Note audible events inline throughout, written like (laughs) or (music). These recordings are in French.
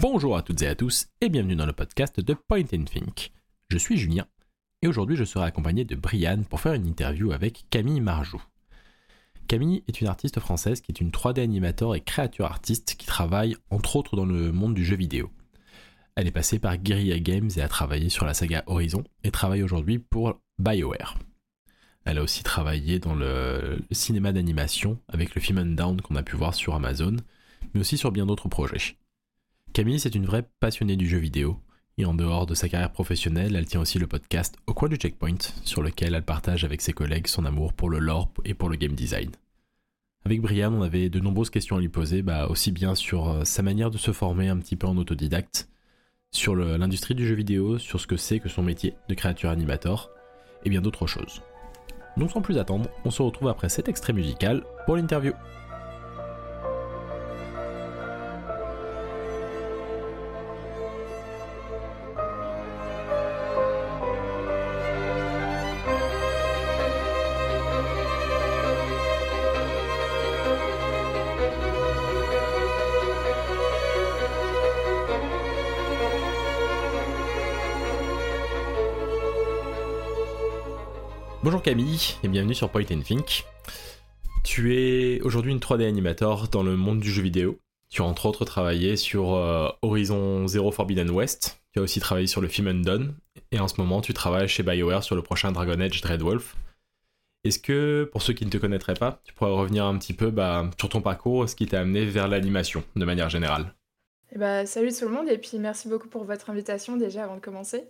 Bonjour à toutes et à tous et bienvenue dans le podcast de Point and Think. Je suis Julien et aujourd'hui je serai accompagné de Brianne pour faire une interview avec Camille Marjou. Camille est une artiste française qui est une 3D animateur et créature artiste qui travaille entre autres dans le monde du jeu vidéo. Elle est passée par Guerrilla Games et a travaillé sur la saga Horizon et travaille aujourd'hui pour BioWare. Elle a aussi travaillé dans le cinéma d'animation avec le film Down qu'on a pu voir sur Amazon, mais aussi sur bien d'autres projets. Camille, c'est une vraie passionnée du jeu vidéo, et en dehors de sa carrière professionnelle, elle tient aussi le podcast Au coin du checkpoint, sur lequel elle partage avec ses collègues son amour pour le lore et pour le game design. Avec Brian, on avait de nombreuses questions à lui poser, bah, aussi bien sur euh, sa manière de se former un petit peu en autodidacte, sur l'industrie du jeu vidéo, sur ce que c'est que son métier de créature animator, et bien d'autres choses. Donc sans plus attendre, on se retrouve après cet extrait musical pour l'interview. Bonjour Camille et bienvenue sur Point and Think. Tu es aujourd'hui une 3D animator dans le monde du jeu vidéo. Tu as entre autres travaillé sur euh, Horizon Zero Forbidden West. Tu as aussi travaillé sur le film Undone. Et en ce moment, tu travailles chez BioWare sur le prochain Dragon Age Dreadwolf. Est-ce que, pour ceux qui ne te connaîtraient pas, tu pourrais revenir un petit peu bah, sur ton parcours, ce qui t'a amené vers l'animation de manière générale? Eh bah, Salut tout le monde et puis merci beaucoup pour votre invitation déjà avant de commencer.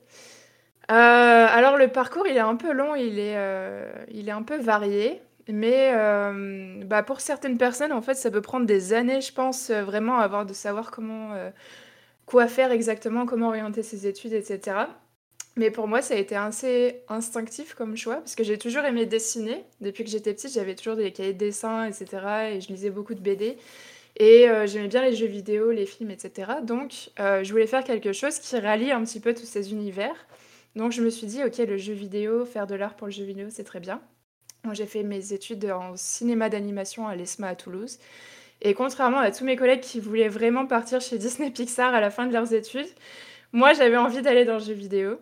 Euh, alors le parcours, il est un peu long, il est, euh, il est un peu varié, mais euh, bah, pour certaines personnes, en fait, ça peut prendre des années, je pense, vraiment avant de savoir comment, quoi faire exactement, comment orienter ses études, etc. Mais pour moi, ça a été assez instinctif comme choix, parce que j'ai toujours aimé dessiner. Depuis que j'étais petite, j'avais toujours des cahiers de dessin, etc. Et je lisais beaucoup de BD. Et j'aimais bien les jeux vidéo, les films, etc. Donc, je voulais faire quelque chose qui rallie un petit peu tous ces univers. Donc je me suis dit, ok, le jeu vidéo, faire de l'art pour le jeu vidéo, c'est très bien. J'ai fait mes études en cinéma d'animation à l'ESMA à Toulouse. Et contrairement à tous mes collègues qui voulaient vraiment partir chez (laughs) Disney Pixar à la fin de leurs études, moi j'avais envie d'aller dans le jeu vidéo.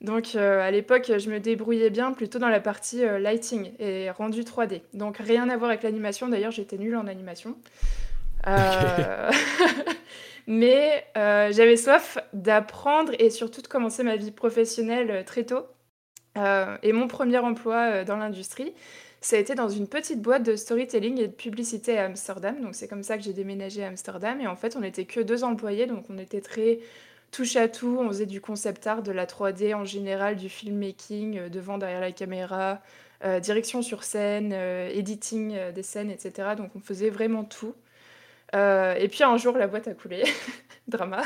Donc euh, à l'époque, je me débrouillais bien plutôt dans la partie euh, lighting et rendu 3D. Donc rien à voir avec l'animation, d'ailleurs j'étais nulle en animation. Euh... (laughs) Mais euh, j'avais soif d'apprendre et surtout de commencer ma vie professionnelle euh, très tôt. Euh, et mon premier emploi dans l'industrie, ça a été dans une petite boîte de storytelling et de publicité à Amsterdam. Donc c'est comme ça que j'ai déménagé à Amsterdam. Et en fait, on n'était que deux employés, donc on était très touche à tout. On faisait du concept art, de la 3D en général, du filmmaking, devant, derrière la caméra, direction sur scène, editing des scènes, etc. Donc on faisait vraiment tout. Euh, et puis un jour, la boîte a coulé. (laughs) Drama.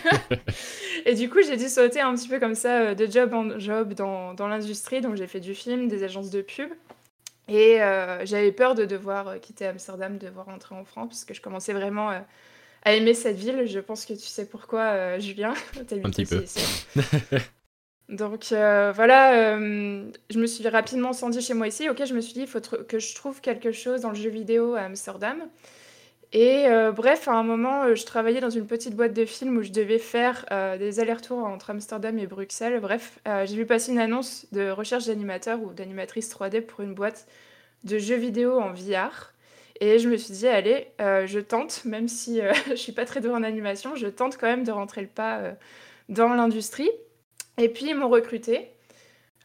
(laughs) et du coup, j'ai dû sauter un petit peu comme ça euh, de job en job dans, dans l'industrie. Donc, j'ai fait du film, des agences de pub. Et euh, j'avais peur de devoir quitter Amsterdam, de devoir rentrer en France, parce que je commençais vraiment à aimer cette ville. Je pense que tu sais pourquoi, Julien. (laughs) un petit peu. Donc voilà, je me suis rapidement sentie chez moi ici. Ok, je me suis dit, il faut que je trouve quelque chose dans le jeu vidéo à Amsterdam. Et euh, bref, à un moment, euh, je travaillais dans une petite boîte de films où je devais faire euh, des allers-retours entre Amsterdam et Bruxelles. Bref, j'ai vu passer une annonce de recherche d'animateur ou d'animatrice 3D pour une boîte de jeux vidéo en VR. Et je me suis dit, allez, je tente, même si (laughs) je suis pas très douée en animation, je tente quand même de rentrer le pas dans l'industrie. Et puis, ils m'ont recruté.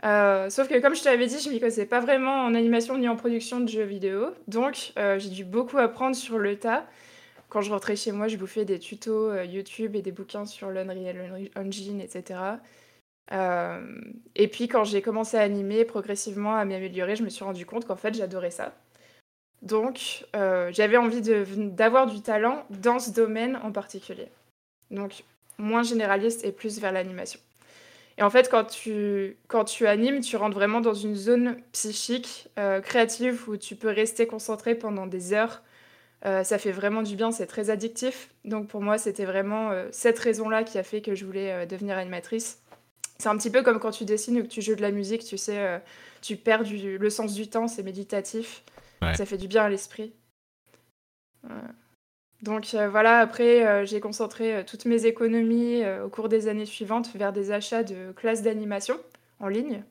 Euh, sauf que comme je t'avais dit, je m'y connaissais pas vraiment en animation ni en production de jeux vidéo. Donc euh, j'ai dû beaucoup apprendre sur le tas. Quand je rentrais chez moi, je bouffais des tutos euh, YouTube et des bouquins sur l'Unreal Engine, etc. et puis quand j'ai commencé à animer progressivement, à m'améliorer, je me suis rendu compte qu'en fait j'adorais ça. Donc j'avais envie d'avoir du talent dans ce domaine en particulier. Donc moins généraliste et plus vers l'animation. Et en fait, quand tu, quand tu animes, tu rentres vraiment dans une zone psychique, euh, créative, où tu peux rester concentré pendant des heures. Euh, ça fait vraiment du bien, c'est très addictif. Donc pour moi, c'était vraiment euh, cette raison-là qui a fait que je voulais devenir animatrice. C'est un petit peu comme quand tu dessines ou que tu joues de la musique, tu sais, tu perds du, le sens du temps, c'est méditatif. Ça fait du bien à l'esprit. Donc voilà, après, j'ai concentré toutes mes économies au cours des années suivantes vers des achats de classes d'animation en ligne,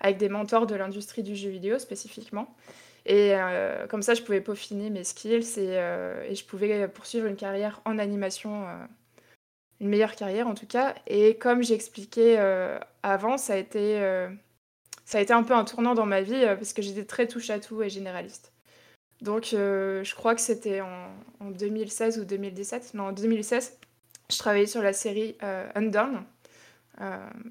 avec des mentors de l'industrie du jeu vidéo spécifiquement. Et comme ça, je pouvais peaufiner mes skills et, et, je pouvais poursuivre une carrière en animation une meilleure carrière en tout cas. Et comme j'expliquais euh, avant, ça a, été, euh, ça a été un peu un tournant dans ma vie euh, parce que j'étais très touche à tout et généraliste. Donc je crois que c'était en, 2016 ou 2017. Non, en 2016, je travaillais sur la série Undone.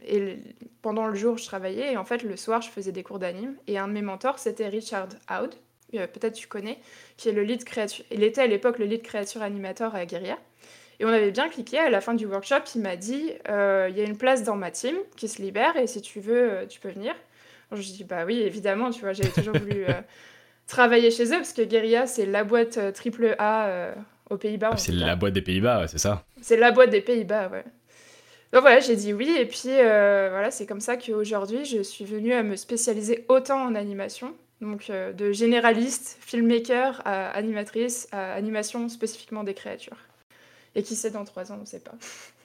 et pendant le jour, je travaillais et en fait, le soir, je faisais des cours d'anime. Et un de mes mentors, c'était Richard Howd, peut-être tu connais, qui est le lead créature. Il était à l'époque le lead créature animateur à Guerilla. Et on avait bien cliqué. À la fin du workshop, il m'a dit euh, il y a une place dans ma team qui se libère et si tu veux, euh, tu peux venir. je dis bah oui, évidemment, tu vois, j'avais toujours voulu euh, (laughs) travailler chez eux parce que Guerilla, c'est la boîte triple A aux Pays-Bas. Ah, c'est la boîte des Pays-Bas, c'est ça C'est la boîte des Pays-Bas, ouais. Donc voilà, j'ai dit oui, et puis voilà, c'est comme ça qu'aujourd'hui, je suis venue à me spécialiser autant en animation, donc de généraliste, filmmaker à animatrice, à animation spécifiquement des créatures. Et qui sait, dans trois ans, on ne sait pas. (laughs)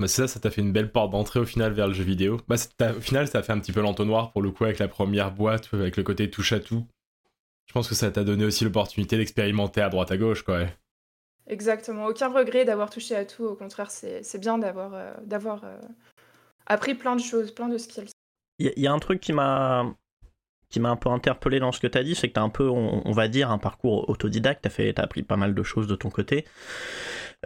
Bah ça, ça t'a fait une belle porte d'entrée au final vers le jeu vidéo. Bah, au final, ça a fait un petit peu l'entonnoir pour le coup avec la première boîte, avec le côté touche à tout. Je pense que ça t'a donné aussi l'opportunité d'expérimenter à droite à gauche, quoi. Exactement. Aucun regret d'avoir touché à tout. Au contraire, c'est bien d'avoir euh, d'avoir euh, appris plein de choses, plein de skills. Il y, a un truc qui m'a qui m'a un peu interpellé dans ce que tu as dit, c'est que tu as un peu, on, va dire, un parcours autodidacte, tu as, as appris pas mal de choses de ton côté.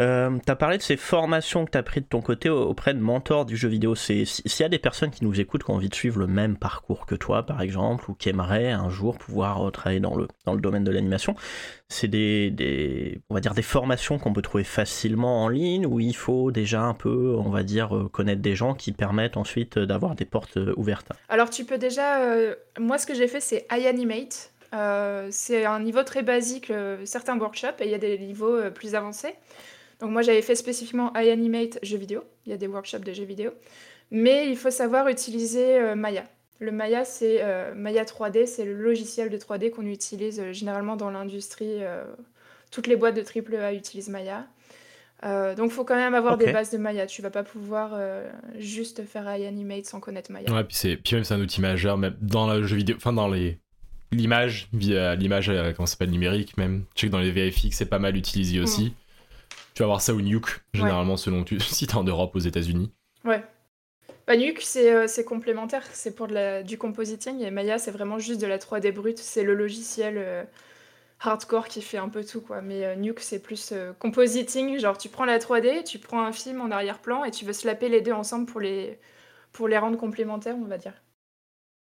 Euh, tu as parlé de ces formations que tu as prises de ton côté auprès de mentors du jeu vidéo. S'il y a des personnes qui nous écoutent qui ont envie de suivre le même parcours que toi, par exemple, ou qui aimeraient un jour pouvoir travailler dans le, dans le domaine de l'animation, c'est des, des, des formations qu'on peut trouver facilement en ligne, où il faut déjà un peu, on va dire, euh, connaître des gens qui permettent ensuite d'avoir des portes euh, ouvertes? Alors tu peux déjà, moi ce que j'ai fait c'est iAnimate. c'est un niveau très basique, certains workshops, et il y a des niveaux plus avancés. Donc moi j'avais fait spécifiquement iAnimate jeux vidéo, il y a des workshops de jeux vidéo, mais il faut savoir utiliser euh, Maya. Le Maya, c'est euh, Maya 3D, c'est le logiciel de 3D qu'on utilise euh, généralement dans l'industrie. toutes les boîtes de AAA utilisent Maya. donc, il faut quand même avoir des bases de Maya. Tu vas pas pouvoir juste faire iAnimate sans connaître Maya. Ouais, puis, c'est, puis même c'est un outil majeur, même dans le jeu vidéo, enfin dans les l'image, l'image, comment s'appelle, numérique même. Je sais que dans les VFX, c'est pas mal utilisé aussi. Tu vas voir ça ou Nuke, généralement, selon tu, (laughs) si t'es en Europe, aux États-Unis. Ouais. Bah, Nuke, c'est, euh, complémentaire, c'est pour de la, du compositing, et Maya, c'est vraiment juste de la 3D brute, c'est le logiciel euh, hardcore qui fait un peu tout, quoi. Mais euh, Nuke, c'est plus compositing, genre tu prends la 3D, tu prends un film en arrière-plan, et tu veux slapper les deux ensemble pour les, pour les rendre complémentaires, on va dire.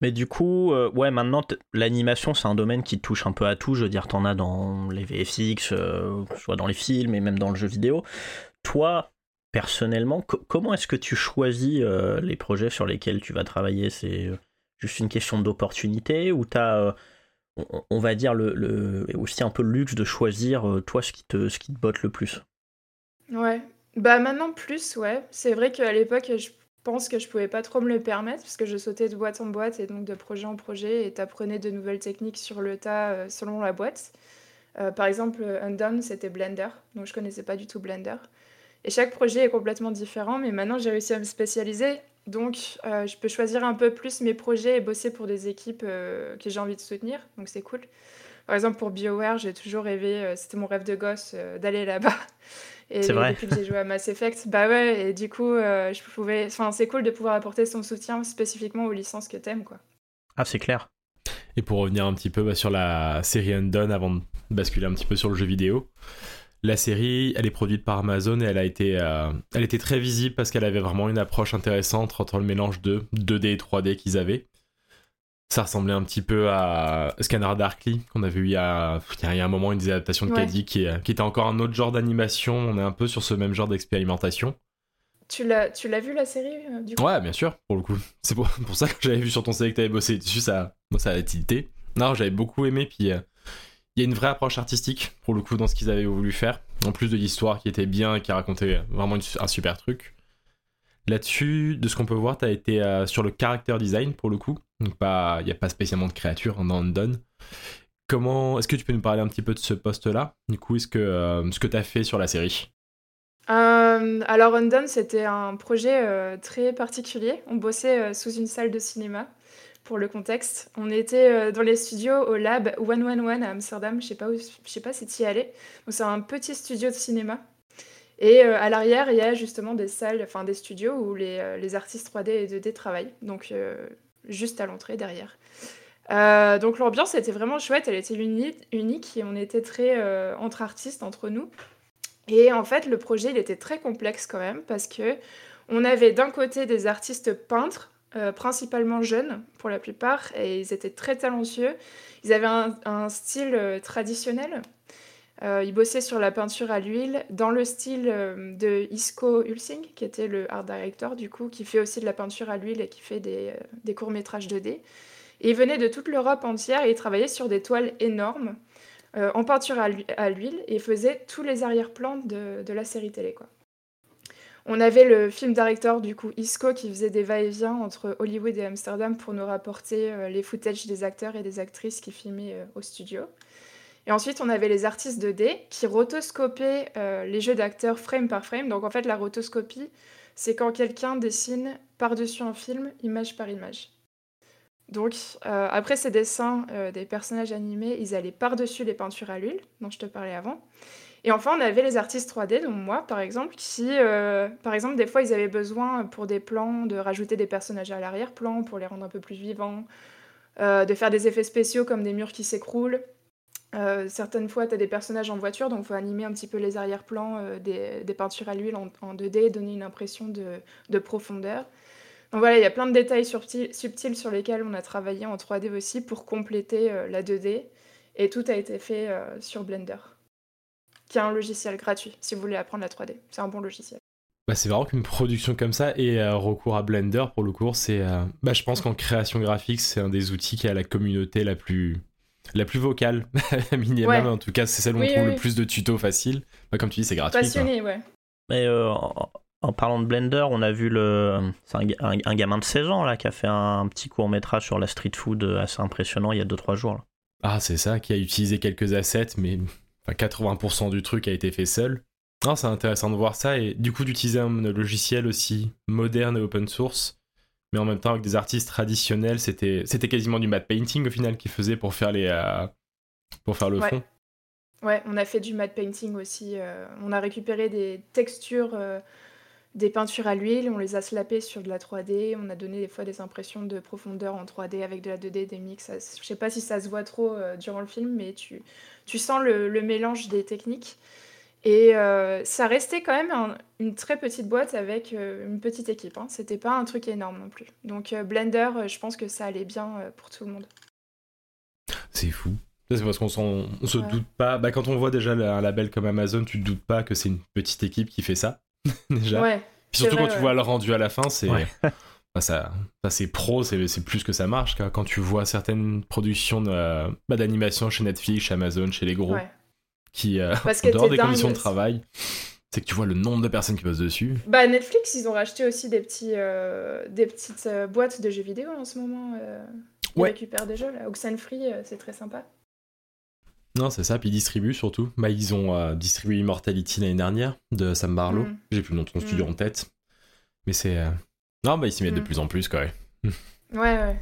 Mais du coup, euh, ouais, maintenant, l'animation, c'est un domaine qui touche un peu à tout. Je veux dire, t'en as dans les VFX, euh, soit dans les films et même dans le jeu vidéo. Toi, personnellement, comment est-ce que tu choisis euh, les projets sur lesquels tu vas travailler? C'est juste une question d'opportunité ou t'as, on, va dire, le, aussi un peu le luxe de choisir, toi, ce qui, te, ce qui te botte le plus? Ouais. Bah maintenant plus, ouais. C'est vrai qu'à l'époque, je pense que je pouvais pas trop me le permettre parce que je sautais de boîte en boîte et donc de projet en projet et t'apprenais de nouvelles techniques sur le tas euh, selon la boîte. Euh, par exemple, Undone, c'était Blender, donc je connaissais pas du tout Blender. Et chaque projet est complètement différent, mais maintenant j'ai réussi à me spécialiser, donc euh, je peux choisir un peu plus mes projets et bosser pour des équipes que j'ai envie de soutenir, donc c'est cool. Par exemple, pour BioWare, j'ai toujours rêvé, c'était mon rêve de gosse, d'aller là-bas. Et vrai. depuis que j'ai joué à Mass Effect, bah ouais, et du coup, euh, je pouvais. Enfin, c'est cool de pouvoir apporter son soutien spécifiquement aux licences que t'aimes, quoi. Ah, c'est clair. Et pour revenir un petit peu bah, sur la série Undone avant de basculer un petit peu sur le jeu vidéo, la série, elle est produite par Amazon et elle a été, euh, elle était très visible parce qu'elle avait vraiment une approche intéressante entre le mélange de 2D et 3D qu'ils avaient ça ressemblait un petit peu à Scanner Darkly qu'on a vu il y a, il y a un moment une des adaptations de Caddy qui, qui, était encore un autre genre d'animation. On est un peu sur ce même genre d'expérimentation. Tu l'as tu l'as vu la série euh, du coup? Ouais bien sûr pour le coup. C'est pour, pour, ça que j'avais vu sur ton CV que t'avais bossé dessus ça moi ça a tilté. Non j'avais beaucoup aimé puis euh, il y a une vraie approche artistique pour le coup dans ce qu'ils avaient voulu faire. En plus de l'histoire qui était bien qui racontait vraiment un super truc. Là-dessus, de ce qu'on peut voir, tu as été euh, sur le character design pour le coup. Donc, il n'y a pas spécialement de créature dans Undone. comment est-ce que tu peux nous parler un petit peu de ce poste-là? Du coup, est-ce que ce que tu as fait sur la série? Alors Undone, c'était un projet très particulier. On bossait sous une salle de cinéma pour le contexte. On était dans les studios au lab 111 à Amsterdam, je sais pas je sais pas si tu y allais. c'est un petit studio de cinéma et euh, à l'arrière, il y a justement des salles, enfin des studios où les, euh, les artistes 3D et 2D travaillent. Donc euh, juste à l'entrée derrière. donc l'ambiance était vraiment chouette, elle était unique, et on était très entre artistes entre nous. Et en fait, le projet il était très complexe quand même parce que on avait d'un côté des artistes peintres, principalement jeunes pour la plupart, et ils étaient très talentueux. Ils avaient un style traditionnel euh, il bossait sur la peinture à l'huile dans le style euh, de Isco Hulsing, qui était le art director du coup, qui fait aussi de la peinture à l'huile et qui fait des, euh, des courts-métrages 2D. Et il venait de toute l'Europe entière et il travaillait sur des toiles énormes en peinture à l'huile et faisait tous les arrière-plans de, de, la série télé. Quoi. On avait le film director du coup Isco qui faisait des va-et-vient entre Hollywood et Amsterdam pour nous rapporter les footages des acteurs et des actrices qui filmaient au studio. Et ensuite, on avait les artistes 2D qui rotoscopaient euh, les jeux d'acteurs frame par frame. Donc en fait, la rotoscopie, c'est quand quelqu'un dessine par-dessus un film, image par image. Donc euh, après ces dessins euh, des personnages animés, ils allaient par-dessus les peintures à l'huile, dont je te parlais avant. Et enfin, on avait les artistes 3D, dont moi par exemple, qui, par exemple, des fois, ils avaient besoin pour des plans de rajouter des personnages à l'arrière-plan pour les rendre un peu plus vivants, de faire des effets spéciaux comme des murs qui s'écroulent. Euh, certaines fois, tu as des personnages en voiture, donc il faut animer un petit peu les arrière-plans euh, des, peintures à l'huile en, 2D, donner une impression de, profondeur. Donc voilà, il y a plein de détails subtils, sur lesquels on a travaillé en 3D aussi pour compléter euh, la 2D. Et tout a été fait sur Blender, qui est un logiciel gratuit si vous voulez apprendre la 3D. C'est un bon logiciel. Bah, c'est vraiment qu'une production comme ça et recours à Blender pour le cours, c'est. bah, je pense qu'en création graphique, c'est un des outils qui a la communauté la plus la plus vocale, (laughs) minimum en tout cas, c'est celle où on trouve le plus de tutos faciles. Bah, comme tu dis, c'est gratuit. Passionné, ouais. Mais euh, en, parlant de Blender, on a vu le, c'est un, gamin de 16 ans là qui a fait un, petit court métrage sur la street food assez impressionnant il y a 2-3 jours. Ah, c'est ça, qui a utilisé quelques assets, mais 80% du truc a été fait seul. Ah, c'est intéressant de voir ça et du coup d'utiliser un logiciel aussi moderne et open source mais en même temps avec des artistes traditionnels, c'était c'était quasiment du matte painting au final qu'ils faisaient pour faire les euh, pour faire le fond. Ouais, on a fait du matte painting aussi. Euh, on a récupéré des textures euh, des peintures à l'huile, on les a slappées sur de la 3D, on a donné des fois des impressions de profondeur en 3D avec de la 2D, des mix. Je sais pas si ça se voit trop durant le film, mais tu, tu sens le, le mélange des techniques. Et euh, ça restait quand même une très petite boîte avec euh, une petite équipe. Hein. C'était pas un truc énorme non plus. Donc euh, Blender, je pense que ça allait bien pour tout le monde. C'est fou. C'est parce qu'on se doute pas. Bah, quand on voit déjà un label comme Amazon, tu te doutes pas que c'est une petite équipe qui fait ça. (laughs) déjà. Ouais, Puis surtout quand tu vois le rendu à la fin, c'est. (laughs) Bah, ça, ça c'est pro, c'est plus que ça marche. Quand tu vois certaines productions bah, d'animation chez Netflix, chez Amazon, chez les gros, qui, euh, en dehors des conditions de travail, c'est que tu vois le nombre de personnes qui bossent dessus. Bah Netflix, ils ont racheté aussi des, petits, euh, des petites euh, boîtes de jeux vidéo en ce moment. ils récupèrent des jeux, là. Oxenfree, c'est très sympa. Non, c'est ça, puis ils distribuent surtout. Bah, ils ont distribué Immortality l'année dernière de Sam Barlow. Mm. J'ai plus le nom de ton studio mm. en tête. Mais c'est. Non, bah ils s'y mettent de mm. plus en plus, quoi. ouais, ouais.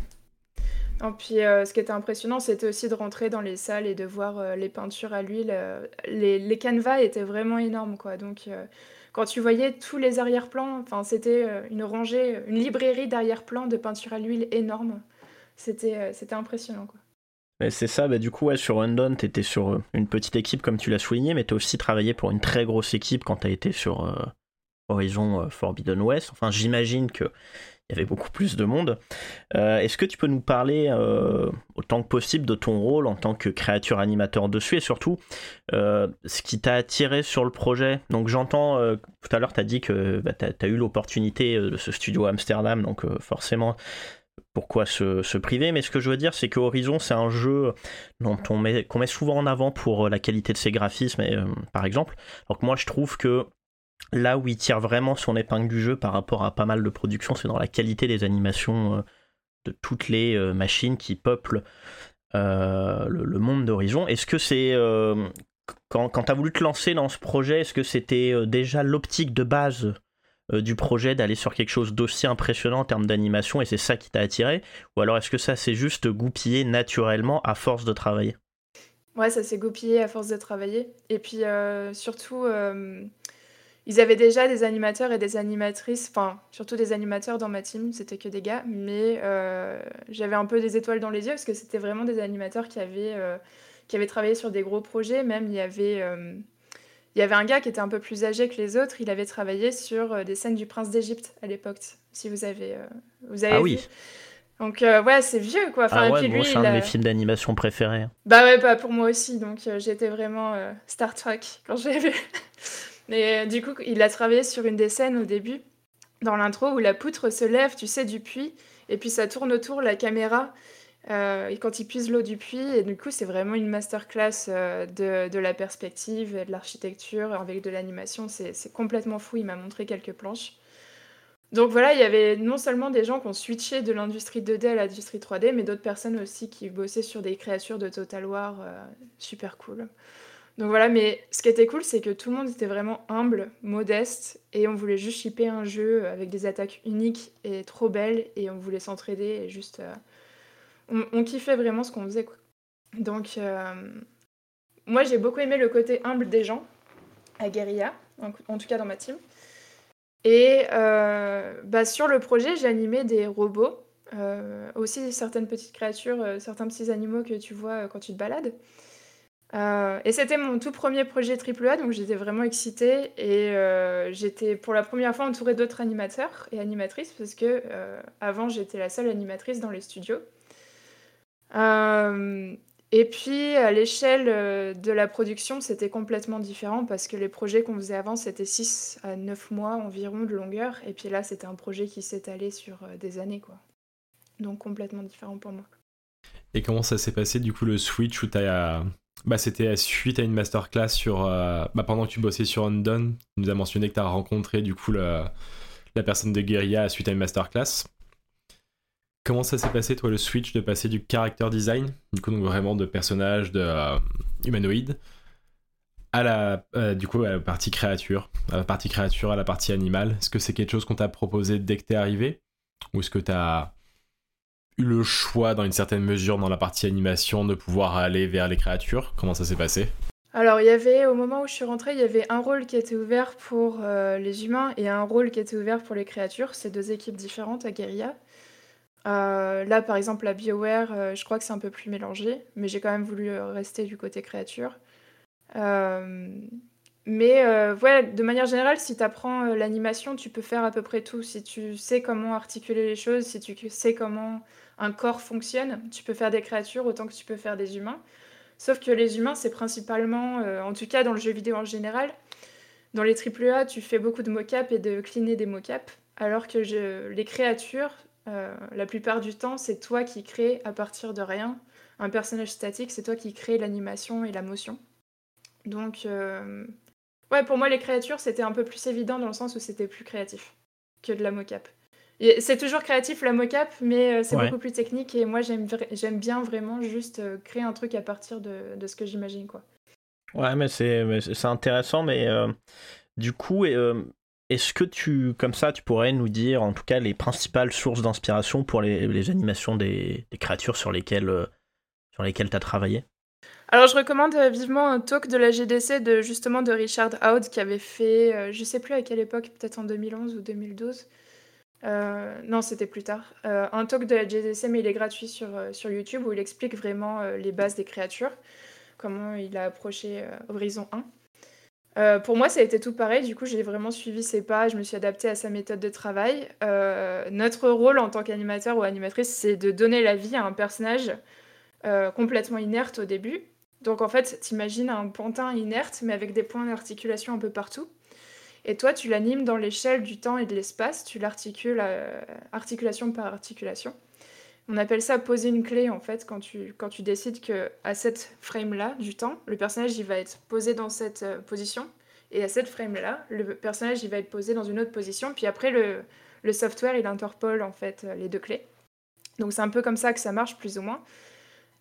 Et puis, euh, ce qui était impressionnant, c'était aussi de rentrer dans les salles et de voir euh, les peintures à l'huile. Euh, les, les canevas étaient vraiment énormes, quoi. Donc, quand tu voyais tous les arrière-plans, enfin, c'était une rangée, une librairie d'arrière-plans de peinture à l'huile énorme. C'était c'était impressionnant, quoi. C'est ça, bah, du coup, sur Undone, tu étais sur une petite équipe, comme tu l'as souligné, mais tu as aussi travaillé pour une très grosse équipe quand tu as été sur Horizon Forbidden West. Enfin, j'imagine que il y avait beaucoup plus de monde. Euh, est-ce que tu peux nous parler euh, autant que possible de ton rôle en tant que créature animateur dessus et surtout euh, ce qui t'a attiré sur le projet? Donc j'entends, tout à l'heure tu as dit que bah, tu as, eu l'opportunité de ce studio Amsterdam, donc forcément pourquoi se, priver? Mais ce que je veux dire c'est que Horizon c'est un jeu met, qu'on met souvent en avant pour la qualité de ses graphismes, par exemple. Donc moi je trouve que Là où il tire vraiment son épingle du jeu par rapport à pas mal de productions, c'est dans la qualité des animations euh, de toutes les euh, machines qui peuplent le, monde d'Horizon. Est-ce que c'est quand, quand tu as voulu te lancer dans ce projet, est-ce que c'était déjà l'optique de base du projet d'aller sur quelque chose d'aussi impressionnant en termes d'animation et c'est ça qui t'a attiré? Ou alors est-ce que ça s'est juste goupillé naturellement à force de travailler? Ouais, ça s'est goupillé à force de travailler. Et puis surtout, ils avaient déjà des animateurs et des animatrices, enfin, surtout des animateurs dans ma team, c'était que des gars, mais euh, j'avais un peu des étoiles dans les yeux parce que c'était vraiment des animateurs qui avaient, euh, qui avaient travaillé sur des gros projets. Même, il y avait. Euh, il y avait un gars qui était un peu plus âgé que les autres, il avait travaillé sur des scènes du prince d'Égypte à l'époque, si vous avez, vous avez ah vu. oui. Donc ouais, c'est vieux quoi. Enfin, ah ouais, c'est un de mes films d'animation préférés. Bah ouais, bah pour moi aussi. Donc j'étais vraiment Star Trek quand j'ai vu. Mais euh, du coup, il a travaillé sur une des scènes au début, dans l'intro, où la poutre se lève, tu sais, du puits, et puis ça tourne autour la caméra. Euh, et quand il puise l'eau du puits, et du coup, c'est vraiment une masterclass euh, de, de, la perspective et de l'architecture avec de l'animation. C'est complètement fou. Il m'a montré quelques planches. Donc voilà, il y avait non seulement des gens qui ont switché de l'industrie 2D à l'industrie 3D, mais d'autres personnes aussi qui bossaient sur des créatures de Total War super cool. Donc voilà, mais ce qui était cool, c'est que tout le monde était vraiment humble, modeste, et on voulait juste shipper un jeu avec des attaques uniques et trop belles, et on voulait s'entraider, et juste... Euh, on, kiffait vraiment ce qu'on faisait, quoi. Donc, euh, moi, j'ai beaucoup aimé le côté humble des gens, à Guerilla, en, tout cas dans ma team. Et euh, bah, sur le projet, j'ai animé des robots, aussi certaines petites créatures, certains petits animaux que tu vois quand tu te balades. Euh, et c'était mon tout premier projet AAA, donc j'étais vraiment excitée. Et euh, j'étais pour la première fois entourée d'autres animateurs et animatrices, parce que euh, avant j'étais la seule animatrice dans les studios. et puis à l'échelle de la production, c'était complètement différent, parce que les projets qu'on faisait avant, c'était 6 à 9 mois environ de longueur. Et puis là, c'était un projet qui s'étalait sur des années, quoi. Donc complètement différent pour moi. Et comment ça s'est passé du coup le switch où tu as bah, c'était suite à une masterclass sur. Euh, bah, pendant que tu bossais sur Undone, tu nous as mentionné que tu as rencontré du coup la personne de Guerilla suite à une masterclass. Comment ça s'est passé, toi, le switch de passer du character design, du coup, donc vraiment de personnage de euh, humanoïde, à la, euh, du coup, à la partie créature, à la partie créature, à la partie animale? Est-ce que c'est quelque chose qu'on t'a proposé dès que t'es arrivé? Ou est-ce que t'as le choix, dans une certaine mesure, dans la partie animation, de pouvoir aller vers les créatures? Comment ça s'est passé? Alors, il y avait, au moment où je suis rentrée, il y avait un rôle qui était ouvert pour euh, les humains et un rôle qui était ouvert pour les créatures. C'est deux équipes différentes à Guerilla. Euh, là, par exemple, à BioWare, euh, je crois que c'est un peu plus mélangé, mais j'ai quand même voulu rester du côté créature. mais ouais, de manière générale, si tu apprends l'animation, tu peux faire à peu près tout. Si tu sais comment articuler les choses, si tu sais comment un corps fonctionne. Tu peux faire des créatures autant que tu peux faire des humains. Sauf que les humains, c'est principalement, euh, en tout cas dans le jeu vidéo en général, dans les AAA, tu fais beaucoup de mocap et de cleaner des mocap, alors que les créatures, euh, la plupart du temps, c'est toi qui crées à partir de rien. Un personnage statique, c'est toi qui crée l'animation et la motion. Donc, euh, ouais, pour moi, les créatures, c'était un peu plus évident dans le sens où c'était plus créatif que de la mocap. C'est toujours créatif la mocap, mais euh, c'est beaucoup plus technique et moi j'aime bien vraiment juste euh, créer un truc à partir de, de ce que j'imagine quoi. Ouais, mais c'est intéressant, mais euh, du coup, est-ce que tu, comme ça, tu pourrais nous dire en tout cas les principales sources d'inspiration pour les, les, animations des, des, créatures sur lesquelles, sur lesquelles tu as travaillé? Alors je recommande vivement un talk de la GDC de justement de Richard Howd qui avait fait, je sais plus à quelle époque, peut-être en 2011 ou 2012, euh, non, c'était plus tard. Euh, un talk de la GDC, mais il est gratuit sur, euh, sur YouTube, où il explique vraiment les bases des créatures, comment il a approché Horizon 1. pour moi, ça a été tout pareil. Du coup, j'ai vraiment suivi ses pas, je me suis adaptée à sa méthode de travail. notre rôle en tant qu'animateur ou animatrice, c'est de donner la vie à un personnage complètement inerte au début. Donc en fait, t'imagines un pantin inerte, mais avec des points d'articulation un peu partout. Et toi, tu l'animes dans l'échelle du temps et de l'espace, tu l'articules euh, articulation par articulation. On appelle ça poser une clé en fait quand tu, quand tu décides que à cette frame là du temps, le personnage il va être posé dans cette euh, position et à cette frame là, le personnage il va être posé dans une autre position puis après le, le software il interpole en fait euh, les deux clés. Donc c'est un peu comme ça que ça marche plus ou moins.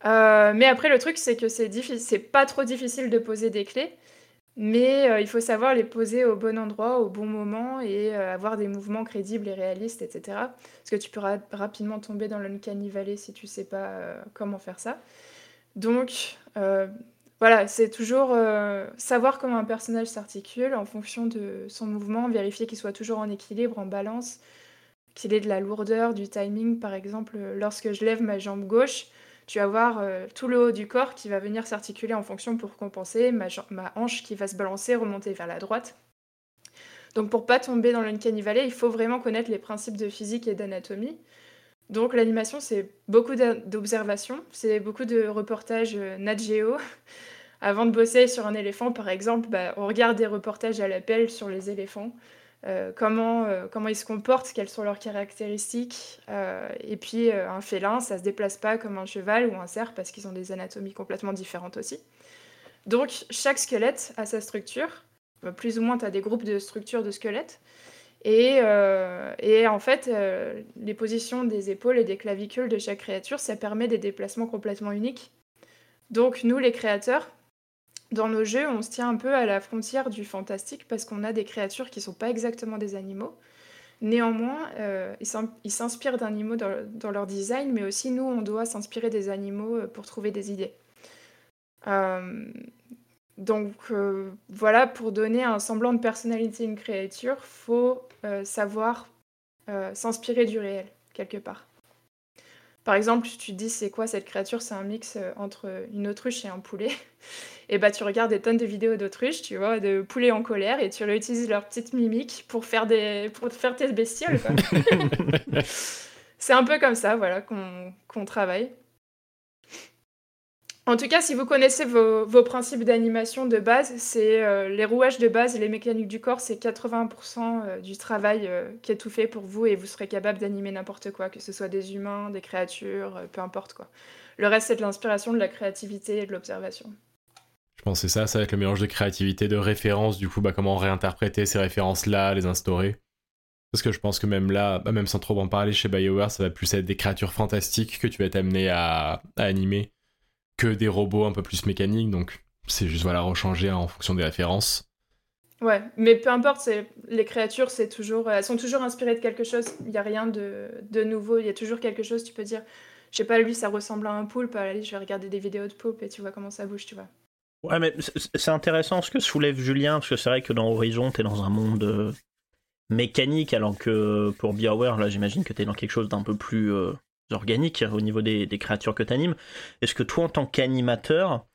mais après, le truc, c'est que c'est difficile, pas trop difficile de poser des clés, mais il faut savoir les poser au bon endroit, au bon moment et avoir des mouvements crédibles et réalistes, etc. Parce que tu peux rapidement tomber dans l'uncanny valley si tu sais pas comment faire ça. Donc, voilà, c'est toujours savoir comment un personnage s'articule en fonction de son mouvement, vérifier qu'il soit toujours en équilibre, en balance, qu'il ait de la lourdeur, du timing. Par exemple, lorsque je lève ma jambe gauche, tu vas voir tout le haut du corps qui va venir s'articuler en fonction pour compenser, ma, hanche qui va se balancer, remonter vers la droite. Donc pour pas tomber dans l'uncanny valley, il faut vraiment connaître les principes de physique et d'anatomie. Donc l'animation, c'est beaucoup d'observations, c'est beaucoup de reportages euh, Nat. (laughs) Avant de bosser sur un éléphant, par exemple, bah, on regarde des reportages à l'appel sur les éléphants, euh, comment, euh, comment ils se comportent, quelles sont leurs caractéristiques. et puis un félin, ça se déplace pas comme un cheval ou un cerf parce qu'ils ont des anatomies complètement différentes aussi. Donc chaque squelette a sa structure. Plus ou moins, tu as des groupes de structures de squelettes. Euh, et, en fait, euh, les positions des épaules et des clavicules de chaque créature, ça permet des déplacements complètement uniques. Donc nous, les créateurs, dans nos jeux, on se tient un peu à la frontière du fantastique parce qu'on a des créatures qui ne sont pas exactement des animaux. Néanmoins, euh, ils s'inspirent d'animaux dans, leur design, mais aussi nous, on doit s'inspirer des animaux pour trouver des idées. Donc euh, voilà, pour donner un semblant de personnalité à une créature, faut euh, savoir euh, s'inspirer du réel, quelque part. Par exemple, tu te dis c'est quoi cette créature? C'est un mix entre une autruche et un poulet. Et bah tu regardes des tonnes de vidéos d'autruches, tu vois, de poulets en colère, et tu réutilises leurs petites mimiques pour faire, des... pour faire tes bestioles. (laughs) c'est un peu comme ça, voilà, qu'on travaille. En tout cas, si vous connaissez vos, principes d'animation de base, c'est euh, les rouages de base et les mécaniques du corps, c'est 80% euh, du travail euh, qui est tout fait pour vous et vous serez capable d'animer n'importe quoi, que ce soit des humains, des créatures, peu importe quoi. Le reste, c'est de l'inspiration, de la créativité et de l'observation. Je pense que c'est ça, ça va être le mélange de créativité, de références, du coup, bah, comment réinterpréter ces références-là, les instaurer. Parce que je pense que même là, bah, même sans trop en parler chez BioWare, ça va plus être des créatures fantastiques que tu vas être amené à animer que des robots un peu plus mécaniques, donc c'est juste voilà rechanger en fonction des références. Ouais, mais peu importe, les créatures, c'est toujours, elles sont toujours inspirées de quelque chose. Il n'y a rien de, de, nouveau. Il y a toujours quelque chose. Tu peux dire, je sais pas, lui, ça ressemble à un poulpe. Allez, je vais regarder des vidéos de poulpe et tu vois comment ça bouge, tu vois. Ouais, mais c'est intéressant ce que soulève Julien, parce que c'est vrai que dans Horizon, t'es dans un monde euh, mécanique, alors que pour BioWare, là, j'imagine que t'es dans quelque chose d'un peu plus euh, organiques au niveau des, créatures que tu animes. Est-ce que toi, en tant qu'animateur,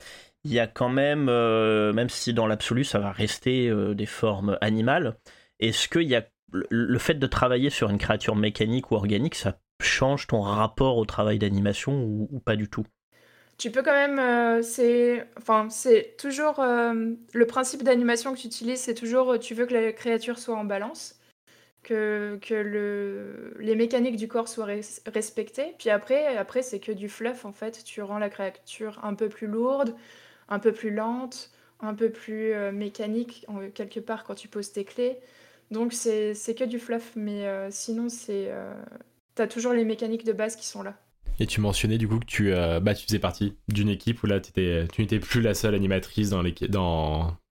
il y a quand même, euh, même si dans l'absolu ça va rester des formes animales, est-ce qu'il y a le fait de travailler sur une créature mécanique ou organique, ça change ton rapport au travail d'animation ou, pas du tout? Tu peux quand même, euh, c'est, enfin, c'est toujours le principe d'animation que tu utilises, c'est toujours, tu veux que la créature soit en balance que, que le, les mécaniques du corps soient respectées. Puis après, après c'est que du fluff en fait. Tu rends la créature un peu plus lourde, un peu plus lente, un peu plus euh, mécanique quelque part quand tu poses tes clés. Donc c'est que du fluff, mais euh, sinon c'est euh, t'as toujours les mécaniques de base qui sont là. Et tu mentionnais du coup que tu, bah, tu faisais partie d'une équipe où là étais, tu n'étais plus la seule animatrice dans,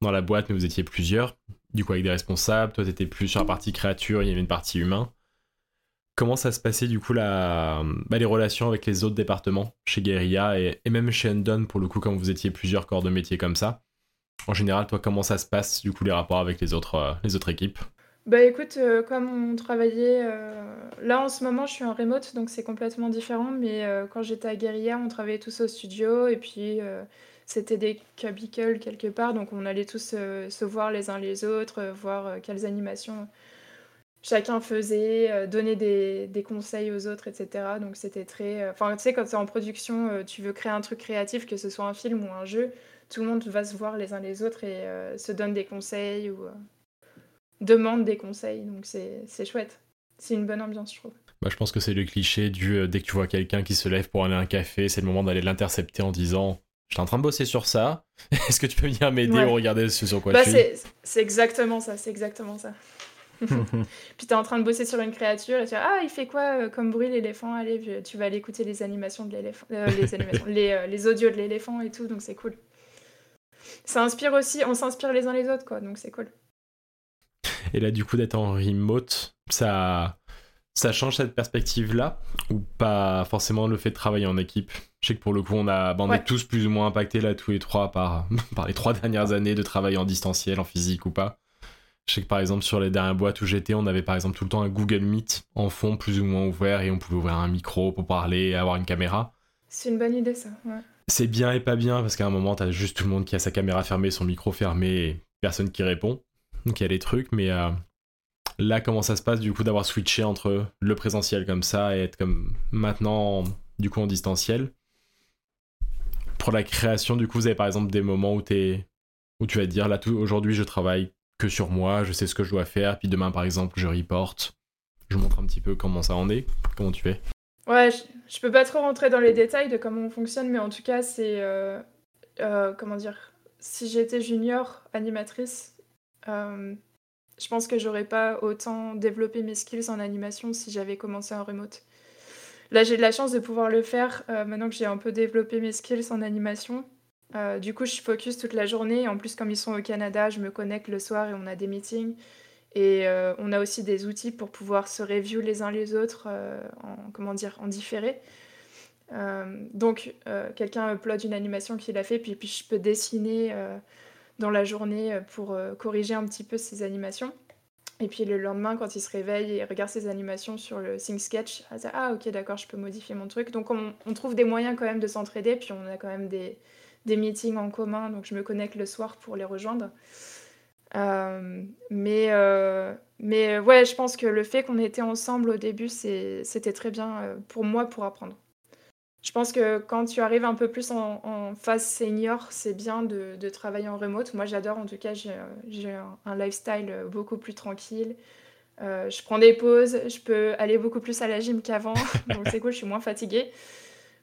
la boîte, mais vous étiez plusieurs. Du coup avec des responsables, toi t'étais plus sur la partie créature, il y avait une partie humain. Comment ça se passait du coup la, bah, les relations avec les autres départements chez Guerilla et, même chez Undone pour le coup quand vous étiez plusieurs corps de métier comme ça? En général, toi comment ça se passe du coup les rapports avec les autres, euh, les autres équipes? Bah écoute, euh, comme on travaillait, euh, là en ce moment je suis en remote donc c'est complètement différent, mais quand j'étais à Guerilla on travaillait tous au studio et puis c'était des cubicles quelque part, donc on allait tous euh, se voir les uns les autres, euh, voir euh, quelles animations chacun faisait, donner des, des, conseils aux autres, etc. Donc c'était très... Enfin, tu sais, quand tu es en production, tu veux créer un truc créatif, que ce soit un film ou un jeu, tout le monde va se voir les uns les autres et se donne des conseils ou demande des conseils. Donc c'est chouette. C'est une bonne ambiance, je trouve. Bah, je pense que c'est le cliché du dès que tu vois quelqu'un qui se lève pour aller à un café, c'est le moment d'aller l'intercepter en disant je suis en train de bosser sur ça. (laughs) Est-ce que tu peux venir m'aider ou regarder ce sur quoi bah, je suis C'est exactement ça, c'est exactement ça. (laughs) puis t'es en train de bosser sur une créature et tu dis ah il fait quoi euh, comme bruit l'éléphant? Allez tu vas aller écouter les animations de l'éléphant euh, les (laughs) animations les, les, audios de l'éléphant et tout donc c'est cool ça inspire aussi on s'inspire les uns les autres quoi donc c'est cool et là du coup d'être en remote ça ça change cette perspective-là ou pas forcément le fait de travailler en équipe? Je sais que pour le coup, on, a, bah, est tous plus ou moins impactés là, tous les trois, par, (laughs) par les trois dernières années de travail en distanciel, en physique ou pas. Je sais que par exemple, sur les dernières boîtes où j'étais, on avait par exemple tout le temps un Google Meet en fond plus ou moins ouvert et on pouvait ouvrir un micro pour parler et avoir une caméra. C'est une bonne idée ça, ouais. C'est bien et pas bien parce qu'à un moment, t'as juste tout le monde qui a sa caméra fermée, son micro fermé et personne qui répond. Donc il y a des trucs, mais euh, là, comment ça se passe du coup d'avoir switché entre le présentiel comme ça et être comme maintenant du coup en distanciel? Pour la création, du coup, vous avez par exemple des moments où, où tu vas te dire là, aujourd'hui, je travaille que sur moi, je sais ce que je dois faire, puis demain, par exemple, je reporte, je montre un petit peu comment ça en est. Comment tu fais? Ouais, je, peux pas trop rentrer dans les détails de comment on fonctionne, mais en tout cas, c'est. Euh, euh, comment dire Si j'étais junior animatrice, je pense que j'aurais pas autant développé mes skills en animation si j'avais commencé en remote. Là, j'ai de la chance de pouvoir le faire euh, maintenant que j'ai un peu développé mes skills en animation. Euh, du coup, je focus toute la journée. En plus, comme ils sont au Canada, je me connecte le soir et on a des meetings. Et euh, on a aussi des outils pour pouvoir se review les uns les autres en, comment dire, en différé. donc, quelqu'un upload une animation qu'il a fait, puis, puis je peux dessiner dans la journée euh, pour euh, corriger un petit peu ses animations. Et puis le lendemain, quand il se réveille et regarde ses animations sur le Think Sketch, ah, ah ok d'accord, je peux modifier mon truc. Donc on, trouve des moyens quand même de s'entraider, puis on a quand même des, des, meetings en commun, donc je me connecte le soir pour les rejoindre. Euh, mais, mais ouais, je pense que le fait qu'on était ensemble au début, c'était très bien pour moi pour apprendre. Je pense que quand tu arrives un peu plus en, phase senior, c'est bien de, travailler en remote. Moi, j'adore. En tout cas, j'ai un, lifestyle beaucoup plus tranquille. Euh, je prends des pauses. Je peux aller beaucoup plus à la gym qu'avant. (laughs) donc, c'est cool. Je suis moins fatiguée.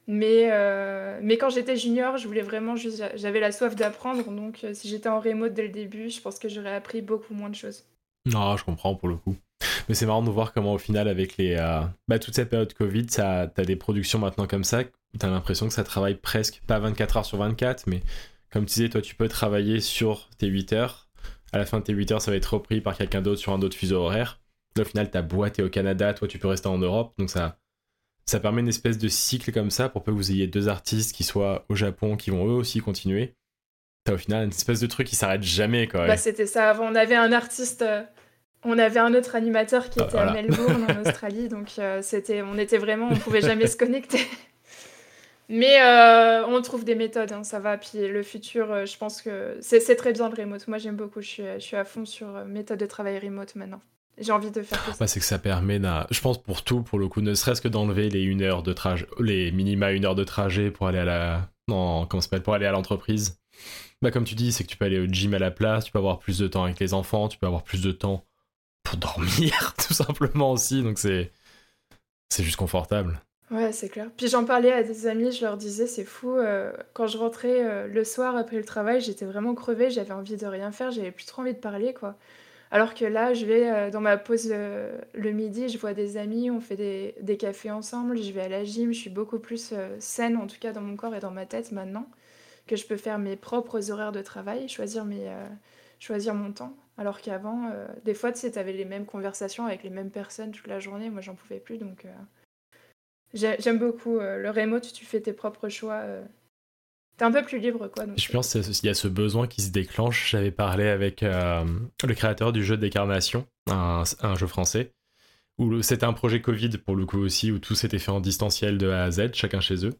Mais, euh, mais quand j'étais junior, je voulais vraiment, j'avais la soif d'apprendre. Donc, euh, si j'étais en remote dès le début, je pense que j'aurais appris beaucoup moins de choses. Non, je comprends pour le coup. Mais c'est marrant de voir comment au final avec les euh, bah, toute cette période Covid, ça t'as des productions maintenant comme ça, t'as l'impression que ça travaille presque pas 24 heures sur 24, mais comme tu disais, toi tu peux travailler sur tes 8 heures. À la fin de tes 8 heures, ça va être repris par quelqu'un d'autre sur un autre fuseau horaire. Là, au final, ta boîte est au Canada, toi tu peux rester en Europe, donc ça ça permet une espèce de cycle comme ça pour que vous ayez deux artistes qui soient au Japon, qui vont eux aussi continuer. T'as au final une espèce de truc qui s'arrête jamais quoi. Bah, c'était ça avant. On avait un artiste euh, on avait un autre animateur qui ah, était à Melbourne en Australie, (laughs) donc euh, c'était, on était vraiment, on pouvait jamais se connecter. Mais euh, on trouve des méthodes, hein, ça va. Puis le futur, euh, je pense que c'est très bien le remote. Moi j'aime beaucoup, je suis, je suis à fond sur méthode de travail remote maintenant. J'ai envie de faire ça. Bah, c'est que ça permet, je pense pour tout, pour le coup, ne serait-ce que d'enlever les une heure de trajet, les minima une heure de trajet pour aller à la, non, comment s'appelle, pour aller à l'entreprise. Bah comme tu dis, c'est que tu peux aller au gym à la place, tu peux avoir plus de temps avec les enfants, tu peux avoir plus de temps pour dormir, (laughs) tout simplement aussi. Donc c'est c'est juste confortable. Ouais, c'est clair. Puis j'en parlais à des amis, je leur disais, c'est fou. Euh, quand je rentrais euh, le soir après le travail, j'étais vraiment crevée, j'avais envie de rien faire, j'avais plus trop envie de parler, quoi. Alors que là, je vais euh, dans ma pause le midi, je vois des amis, on fait des, des, cafés ensemble, je vais à la gym, je suis beaucoup plus saine, en tout cas dans mon corps et dans ma tête maintenant, que je peux faire mes propres horaires de travail, choisir, mes, choisir mon temps. Alors qu'avant, euh, des fois, tu sais, avais les mêmes conversations avec les mêmes personnes toute la journée. Moi, j'en pouvais plus. Donc, euh, j'aime beaucoup euh, le remote. Tu fais tes propres choix. T'es un peu plus libre, quoi. Je pense qu'il y a ce besoin qui se déclenche. J'avais parlé avec le créateur du jeu Décarnation, un, un jeu français, où c'était un projet Covid pour le coup aussi, où tout s'était fait en distanciel de A à Z, chacun chez eux.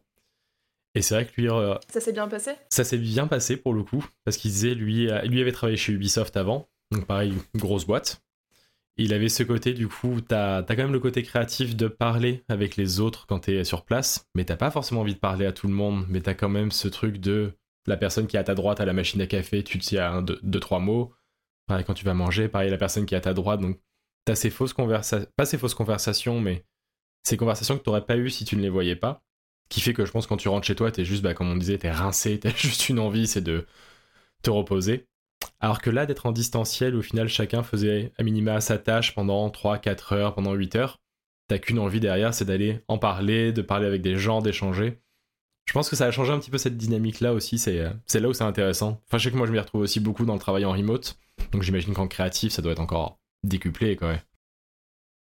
Et c'est vrai que lui. ça s'est bien passé? Ça s'est bien passé pour le coup, parce qu'il disait, lui, lui avait travaillé chez Ubisoft avant, donc pareil, grosse boîte. Il avait ce côté, du coup, t'as as quand même le côté créatif de parler avec les autres quand t'es sur place, mais t'as pas forcément envie de parler à tout le monde, mais t'as quand même ce truc de la personne qui est à ta droite à la machine à café, tu te dis un, deux, deux, trois mots. Pareil quand tu vas manger, pareil la personne qui est à ta droite, donc t'as ces fausses conversations, pas ces fausses conversations, mais ces conversations que t'aurais pas eues si tu ne les voyais pas, qui fait que je pense quand tu rentres chez toi, t'es juste, bah, comme on disait, t'es rincé, (laughs) t'as juste une envie, c'est de te reposer. Alors que là, d'être en distanciel, au final, chacun faisait à minima sa tâche pendant 3-4 heures, pendant 8 heures. T'as qu'une envie derrière, c'est d'aller en parler, de parler avec des gens, d'échanger. Je pense que ça a changé un petit peu cette dynamique-là aussi, c'est là où c'est intéressant. Enfin, je sais que moi, je m'y retrouve aussi beaucoup dans le travail en remote, donc j'imagine qu'en créatif, ça doit être encore décuplé, quoi.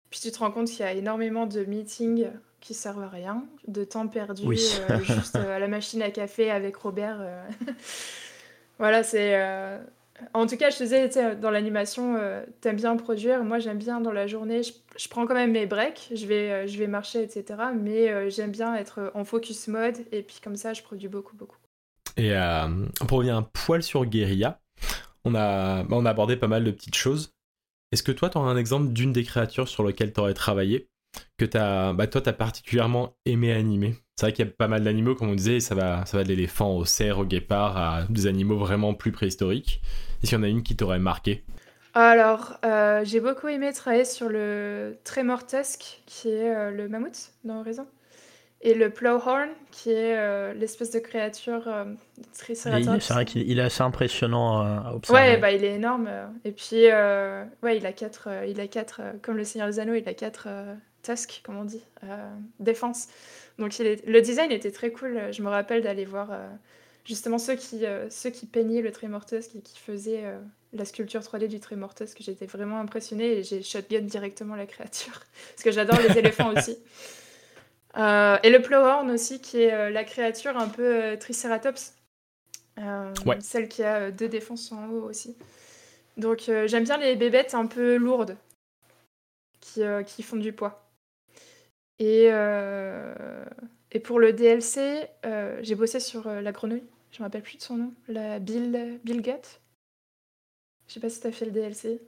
Puis tu te rends compte qu'il y a énormément de meetings qui servent à rien, de temps perdu euh, juste euh, à la machine à café avec Robert. Euh. (laughs) voilà, c'est. En tout cas, je te disais, dans l'animation, t'aimes bien produire. Moi, j'aime bien dans la journée. Je, prends quand même mes breaks. Je vais, je vais marcher, etc. Mais j'aime bien être en focus mode. Et puis comme ça, je produis beaucoup, beaucoup. Et pour revenir un poil sur Guerilla, on a, on a abordé pas mal de petites choses. Est-ce que toi, tu un exemple d'une des créatures sur lesquelles tu aurais travaillé que as, bah, toi, tu as particulièrement aimé animer? C'est vrai qu'il y a pas mal d'animaux, comme on disait, ça va, ça va de l'éléphant au cerf, au guépard, à des animaux vraiment plus préhistoriques. Est-ce qu'il y en a une qui t'aurait marqué alors, euh, j'ai beaucoup aimé travailler sur le Tremortusk, qui est euh, le mammouth dans Horizon. Et le Plowhorn, qui est euh, l'espèce de créature euh, triceratops. C'est vrai qu'il est assez impressionnant à observer. Ouais, bah, il est énorme. Et puis, euh, ouais, il a quatre, il a quatre comme le Seigneur des Anneaux, il a quatre tusks, comme on dit, défense. Donc, il est... le design était très cool. Je me rappelle d'aller voir justement ceux qui, ceux qui peignaient le Tremortusk et qui faisaient la sculpture 3D du Tremortusk. J'étais vraiment impressionnée et j'ai shotgun directement la créature. (laughs) Parce que j'adore les éléphants aussi. (laughs) Euh, et le Plowhorn aussi, qui est euh, la créature un peu euh, Triceratops. Celle qui a deux défenses en haut aussi. Donc j'aime bien les bébêtes un peu lourdes, qui, qui font du poids. Et, et pour le DLC, j'ai bossé sur la grenouille. Je me rappelle plus de son nom. La Bill, Bill Gut. Je sais pas si tu as fait le DLC.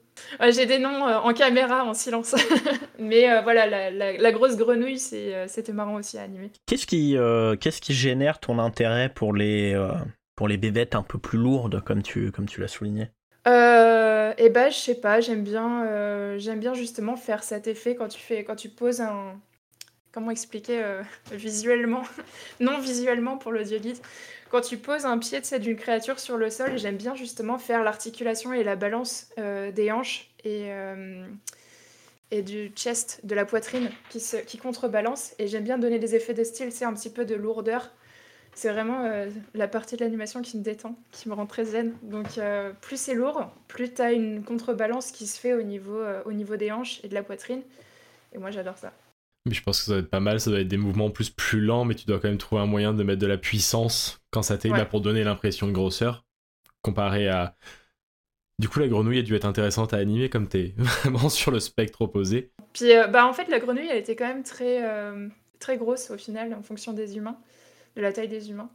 J'ai des noms euh, en caméra, en silence. (laughs) Mais euh, voilà, la, grosse grenouille, euh, c'était marrant aussi à animer. Qu'est-ce qui, qu'est-ce qui génère ton intérêt pour les, pour les bébêtes un peu plus lourdes, comme tu, comme tu l'as souligné? Eh ben, je sais pas, j'aime bien, j'aime bien justement faire cet effet quand tu, fais, quand tu poses un... Comment expliquer visuellement (laughs) Non visuellement pour l'audio guide quand tu poses un pied d'une créature sur le sol, j'aime bien justement faire l'articulation et la balance euh, des hanches et, euh, et du chest, de la poitrine qui, contrebalance. Et j'aime bien donner des effets de style, c'est un petit peu de lourdeur. C'est vraiment euh, la partie de l'animation qui me détend, qui me rend très zen. Donc plus c'est lourd, plus tu as une contrebalance qui se fait au niveau des hanches et de la poitrine. Et moi j'adore ça. Mais je pense que ça doit être pas mal, ça doit être des mouvements plus plus lents, mais tu dois quand même trouver un moyen de mettre de la puissance quand ça t'est là pour donner l'impression de grosseur, comparé à... Du coup, la grenouille a dû être intéressante à animer comme t'es (laughs) vraiment sur le spectre opposé. Puis, euh, bah en fait, la grenouille, elle était quand même très, euh, très grosse au final, en fonction des humains, de la taille des humains.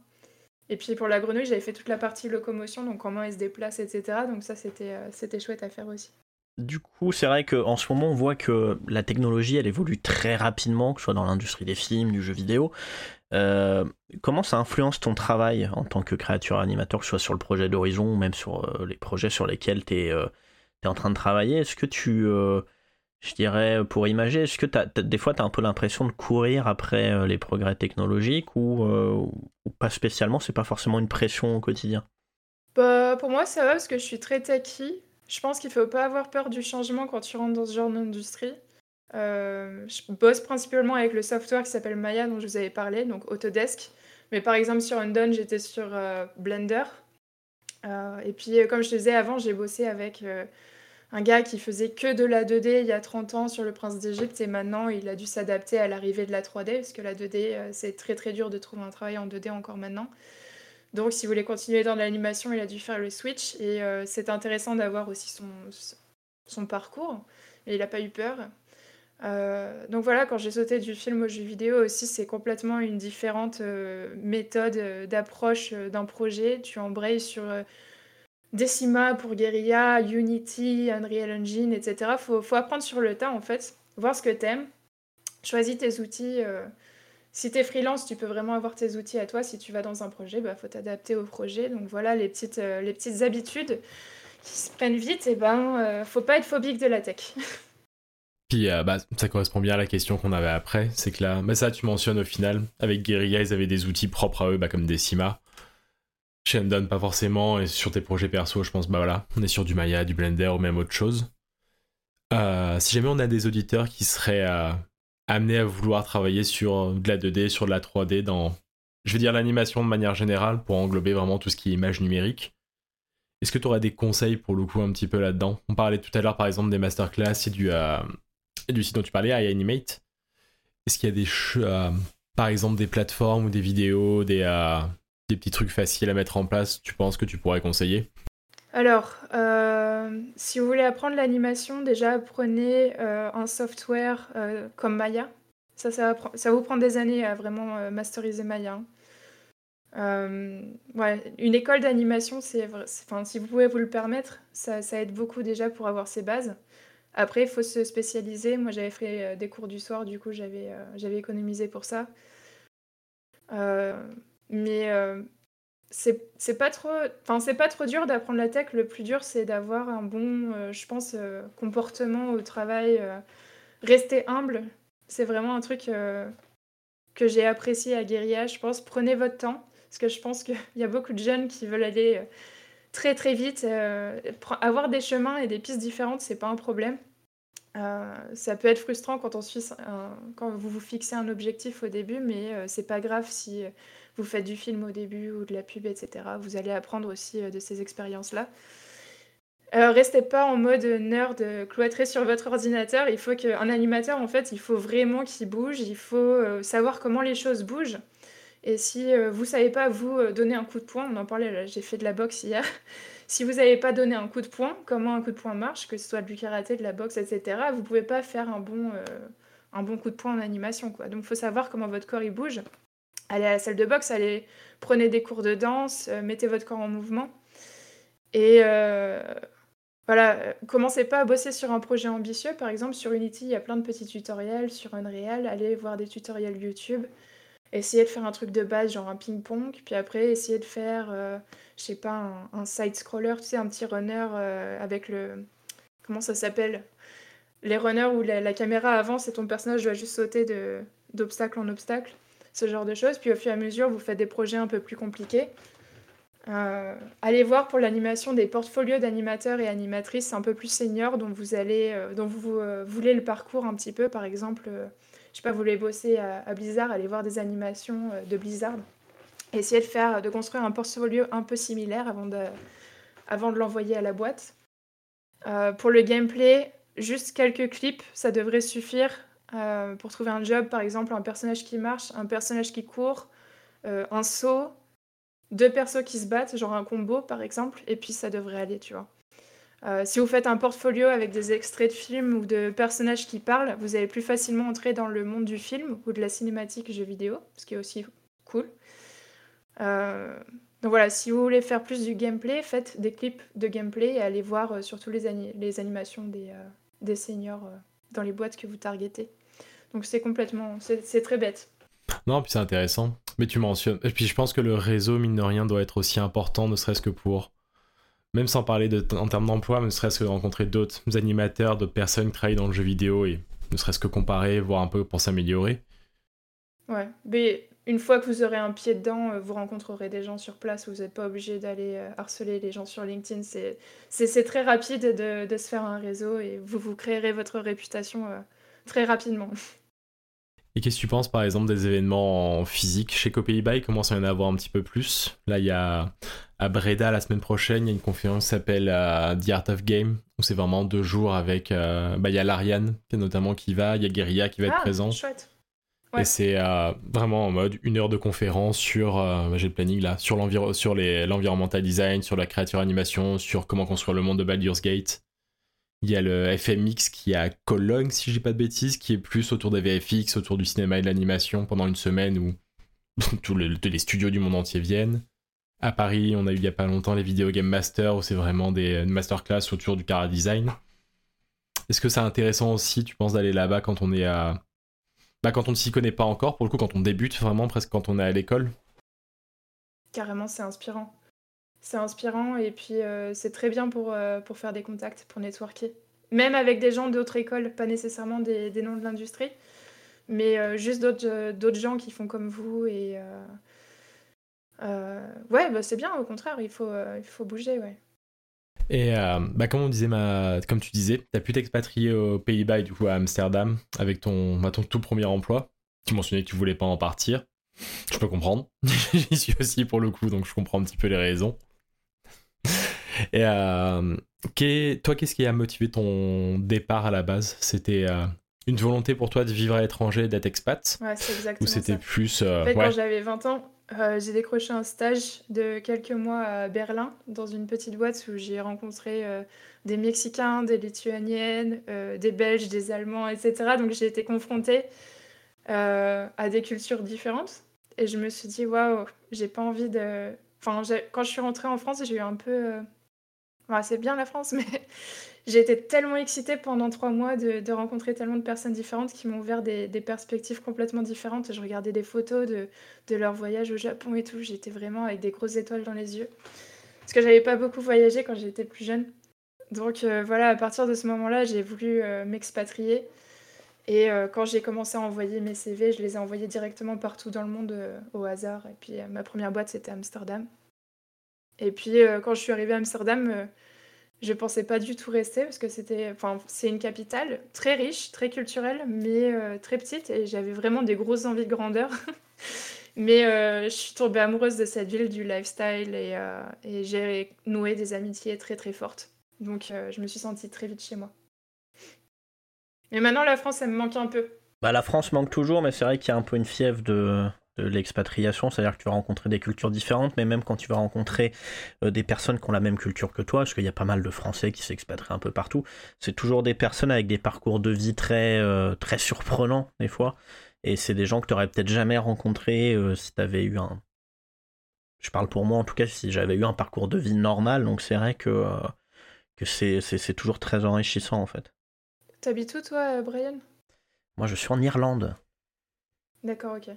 Et puis pour la grenouille, j'avais fait toute la partie locomotion, donc comment elle se déplace, etc. Donc ça, c'était euh, c'était chouette à faire aussi. Du coup, c'est vrai qu'en ce moment, on voit que la technologie, elle évolue très rapidement, que ce soit dans l'industrie des films, du jeu vidéo. Euh, comment ça influence ton travail en tant que créateur animateur, que ce soit sur le projet d'Horizon ou même sur euh, les projets sur lesquels tu es, euh, en train de travailler? Est-ce que tu, je dirais, pour imager, est-ce que des fois tu as un peu l'impression de courir après les progrès technologiques ou, ou pas spécialement? C'est pas forcément une pression au quotidien? Bah, Pour moi, ça va parce que je suis très techie. Je pense qu'il faut pas avoir peur du changement quand tu rentres dans ce genre d'industrie. Euh, je bosse principalement avec le software qui s'appelle Maya dont je vous avais parlé, donc Autodesk. Mais par exemple sur Undone, j'étais sur euh, Blender. Euh, et puis comme je te disais avant, j'ai bossé avec un gars qui faisait que de la 2D il y a 30 ans sur le Prince d'Égypte et maintenant il a dû s'adapter à l'arrivée de la 3D parce que la 2D c'est très très dur de trouver un travail en 2D encore maintenant. Donc, si vous voulez continuer dans l'animation, il a dû faire le switch. Et euh, c'est intéressant d'avoir aussi son, parcours. Et il n'a pas eu peur. Euh, donc voilà, quand j'ai sauté du film au jeu vidéo aussi, c'est complètement une différente euh, méthode d'approche d'un projet. Tu embrayes sur Decima pour Guerilla, Unity, Unreal Engine, etc. Faut, faut apprendre sur le tas en fait, voir ce que t'aimes, choisis tes outils si tu es freelance, tu peux vraiment avoir tes outils à toi. Si tu vas dans un projet, il bah, faut t'adapter au projet. Donc voilà les petites, euh, les petites habitudes qui se prennent vite. Et ben, euh, faut pas être phobique de la tech. (laughs) Puis euh, bah, ça correspond bien à la question qu'on avait après. C'est que là, mais ça tu mentionnes au final, avec Guerilla, ils avaient des outils propres à eux, bah, comme Decima. Chez pas forcément. Et sur tes projets perso, je pense, bah voilà, on est sur du Maya, du Blender ou même autre chose. Si jamais on a des auditeurs qui seraient euh, amenés à vouloir travailler sur de la 2D, sur de la 3D, dans, je vais dire l'animation de manière générale, pour englober vraiment tout ce qui est image numérique, est-ce que tu aurais des conseils pour le coup un petit peu là-dedans? On parlait tout à l'heure par exemple des masterclass et du, euh, du site dont tu parlais, iAnimate. Est-ce qu'il y a des, par exemple des plateformes ou des vidéos, des, des petits trucs faciles à mettre en place, tu penses que tu pourrais conseiller? Alors, euh, si vous voulez apprendre l'animation, déjà prenez euh, un software euh, comme Maya. Ça, ça, vous prendre des années à vraiment masteriser Maya. une école d'animation, si vous pouvez vous le permettre, ça, ça, aide beaucoup déjà pour avoir ses bases. Après, il faut se spécialiser. Moi, j'avais fait des cours du soir, du coup, j'avais, j'avais économisé pour ça. mais c'est pas trop enfin c'est pas trop dur d'apprendre la tech. Le plus dur c'est d'avoir un bon euh, je pense euh, comportement au travail euh, rester humble. C'est vraiment un truc que j'ai apprécié à Guérilla. Je pense prenez votre temps parce que je pense qu'il (laughs) y a beaucoup de jeunes qui veulent aller très très vite avoir des chemins et des pistes différentes c'est pas un problème. Ça peut être frustrant quand on suit quand vous vous fixez un objectif au début mais c'est pas grave si vous faites du film au début ou de la pub, etc. Vous allez apprendre aussi euh, de ces expériences-là. Euh, restez pas en mode nerd euh, cloîtré sur votre ordinateur. Il faut qu'un animateur, en fait, il faut vraiment qu'il bouge. Il faut savoir comment les choses bougent. Et si vous savez pas vous donner un coup de poing, on en parlait, j'ai fait de la boxe hier. (laughs) si vous n'avez pas donné un coup de poing, comment un coup de poing marche, que ce soit du karaté, de la boxe, etc., vous pouvez pas faire un bon, un bon coup de poing en animation. Donc il faut savoir comment votre corps il bouge allez à la salle de boxe, allez prenez des cours de danse, euh, mettez votre corps en mouvement. Et euh, voilà, commencez pas à bosser sur un projet ambitieux. Par exemple, sur Unity, il y a plein de petits tutoriels. Sur Unreal, allez voir des tutoriels YouTube. Essayez de faire un truc de base, genre un ping-pong. Puis après, essayez de faire, euh, je sais pas, un, side-scroller, tu sais, un petit runner avec le. Comment ça s'appelle? Les runners où la, la, caméra avance et ton personnage doit juste sauter d'obstacle en obstacle ce genre de choses. Puis au fur et à mesure, vous faites des projets un peu plus compliqués. Euh, allez voir pour l'animation des portfolios d'animateurs et animatrices un peu plus seniors dont vous allez, euh, dont vous euh, voulez le parcours un petit peu. Par exemple, je sais pas, vous voulez bosser à, Blizzard, allez voir des animations de Blizzard. Essayez de faire, de construire un portfolio un peu similaire avant de, avant de l'envoyer à la boîte. pour le gameplay, juste quelques clips, ça devrait suffire. Euh, pour trouver un job, par exemple, un personnage qui marche, un personnage qui court, euh, un saut, deux persos qui se battent, genre un combo par exemple, et puis ça devrait aller, tu vois. Euh, si vous faites un portfolio avec des extraits de films ou de personnages qui parlent, vous allez plus facilement entrer dans le monde du film ou de la cinématique jeu vidéo, ce qui est aussi cool. donc voilà, si vous voulez faire plus du gameplay, faites des clips de gameplay et allez voir surtout les, les animations des, des seniors dans les boîtes que vous targetez. Donc c'est complètement, c'est très bête. Non, puis c'est intéressant. Mais tu mentionnes. Et puis je pense que le réseau, mine de rien, doit être aussi important, ne serait-ce que pour. Même sans parler de, en termes d'emploi, ne serait-ce que de rencontrer d'autres animateurs, d'autres personnes qui travaillent dans le jeu vidéo et ne serait-ce que comparer, voir un peu pour s'améliorer. Ouais, mais une fois que vous aurez un pied dedans, euh, vous rencontrerez des gens sur place. Vous n'êtes pas obligé d'aller euh, harceler les gens sur LinkedIn. C'est très rapide de, de, se faire un réseau et vous vous créerez votre réputation euh, très rapidement. (laughs) Et qu'est-ce que tu penses par exemple des événements en physique Chez Pays-Bas, il commence à y en avoir un petit peu plus? Là, il y a à Breda la semaine prochaine, il y a une conférence qui s'appelle The Art of Game, où c'est vraiment deux jours avec. bah, il y a l'Ariane, notamment qui va, il y a Guerilla qui va être ah, présent. Chouette. Et c'est euh, vraiment en mode une heure de conférence sur, euh, j'ai le planning là, sur l'environnemental design, sur la créature animation, sur comment construire le monde de Baldur's Gate. Il y a le FMX qui est à Cologne, si je dis pas de bêtises, qui est plus autour des VFX, autour du cinéma et de l'animation pendant une semaine où (laughs) tous les, studios du monde entier viennent. À Paris, on a eu il y a pas longtemps les Video Game Masters où c'est vraiment des masterclass autour du cara design. Est-ce que c'est intéressant aussi, tu penses, d'aller là-bas quand on est à bah, quand on ne s'y connaît pas encore, pour le coup, quand on débute vraiment, presque quand on est à l'école Carrément, c'est inspirant. C'est inspirant et puis euh, c'est très bien pour, euh, pour faire des contacts, pour networker. Même avec des gens d'autres écoles, pas nécessairement des, noms de l'industrie, mais euh, juste d'autres gens qui font comme vous. Et ouais, bah, c'est bien, au contraire, il faut, il faut bouger, ouais. Et bah, comme on disait, ma... comme tu disais, tu as pu t'expatrier aux Pays-Bas et du coup à Amsterdam avec ton, bah, ton tout premier emploi. Tu mentionnais que tu voulais pas en partir. Je peux comprendre. (laughs) J'y suis aussi pour le coup, donc je comprends un petit peu les raisons. Et euh, toi, qu'est-ce qui a motivé ton départ à la base? C'était euh, une volonté pour toi de vivre à l'étranger, d'être expat? Ouais, c'est exactement Ou c'était plus. Euh, en fait, quand j'avais 20 ans, j'ai décroché un stage de quelques mois à Berlin, dans une petite boîte où j'ai rencontré des Mexicains, des Lituaniennes, des Belges, des Allemands, etc. Donc j'ai été confrontée à des cultures différentes. Et je me suis dit, waouh, j'ai pas envie de. Enfin, quand je suis rentrée en France, j'ai eu un peu c'est bien la France, (laughs) mais j'ai été tellement excitée pendant trois mois de, rencontrer tellement de personnes différentes qui m'ont ouvert des, perspectives complètement différentes. Je regardais des photos de, leur voyage au Japon et tout. J'étais vraiment avec des grosses étoiles dans les yeux. Parce que j'avais pas beaucoup voyagé quand j'étais plus jeune. Donc euh, voilà, à partir de ce moment-là, j'ai voulu euh, m'expatrier. Et euh, quand j'ai commencé à envoyer mes CV, je les ai envoyés directement partout dans le monde au hasard. Et puis ma première boîte, c'était Amsterdam. Et puis quand je suis arrivée à Amsterdam, je pensais pas du tout rester parce que c'était, enfin, c'est une capitale très riche, très culturelle, mais euh, très petite et j'avais vraiment des grosses envies de grandeur. (laughs) mais je suis tombée amoureuse de cette ville, du lifestyle et, et j'ai noué des amitiés très très fortes. Donc je me suis sentie très vite chez moi. Mais maintenant la France, elle me manque un peu. Bah, la France manque toujours, mais c'est vrai qu'il y a un peu une fièvre de, de l'expatriation, c'est-à-dire que tu vas rencontrer des cultures différentes, mais même quand tu vas rencontrer euh, des personnes qui ont la même culture que toi, parce qu'il y a pas mal de Français qui s'expatrient un peu partout, c'est toujours des personnes avec des parcours de vie très, euh, très surprenants des fois, et c'est des gens que tu n'aurais peut-être jamais rencontrés euh, si tu avais eu un... Je parle pour moi en tout cas, si j'avais eu un parcours de vie normal, donc c'est vrai que, que c'est, c'est toujours très enrichissant en fait. T'habites où toi, Brian? Moi je suis en Irlande. D'accord, ok.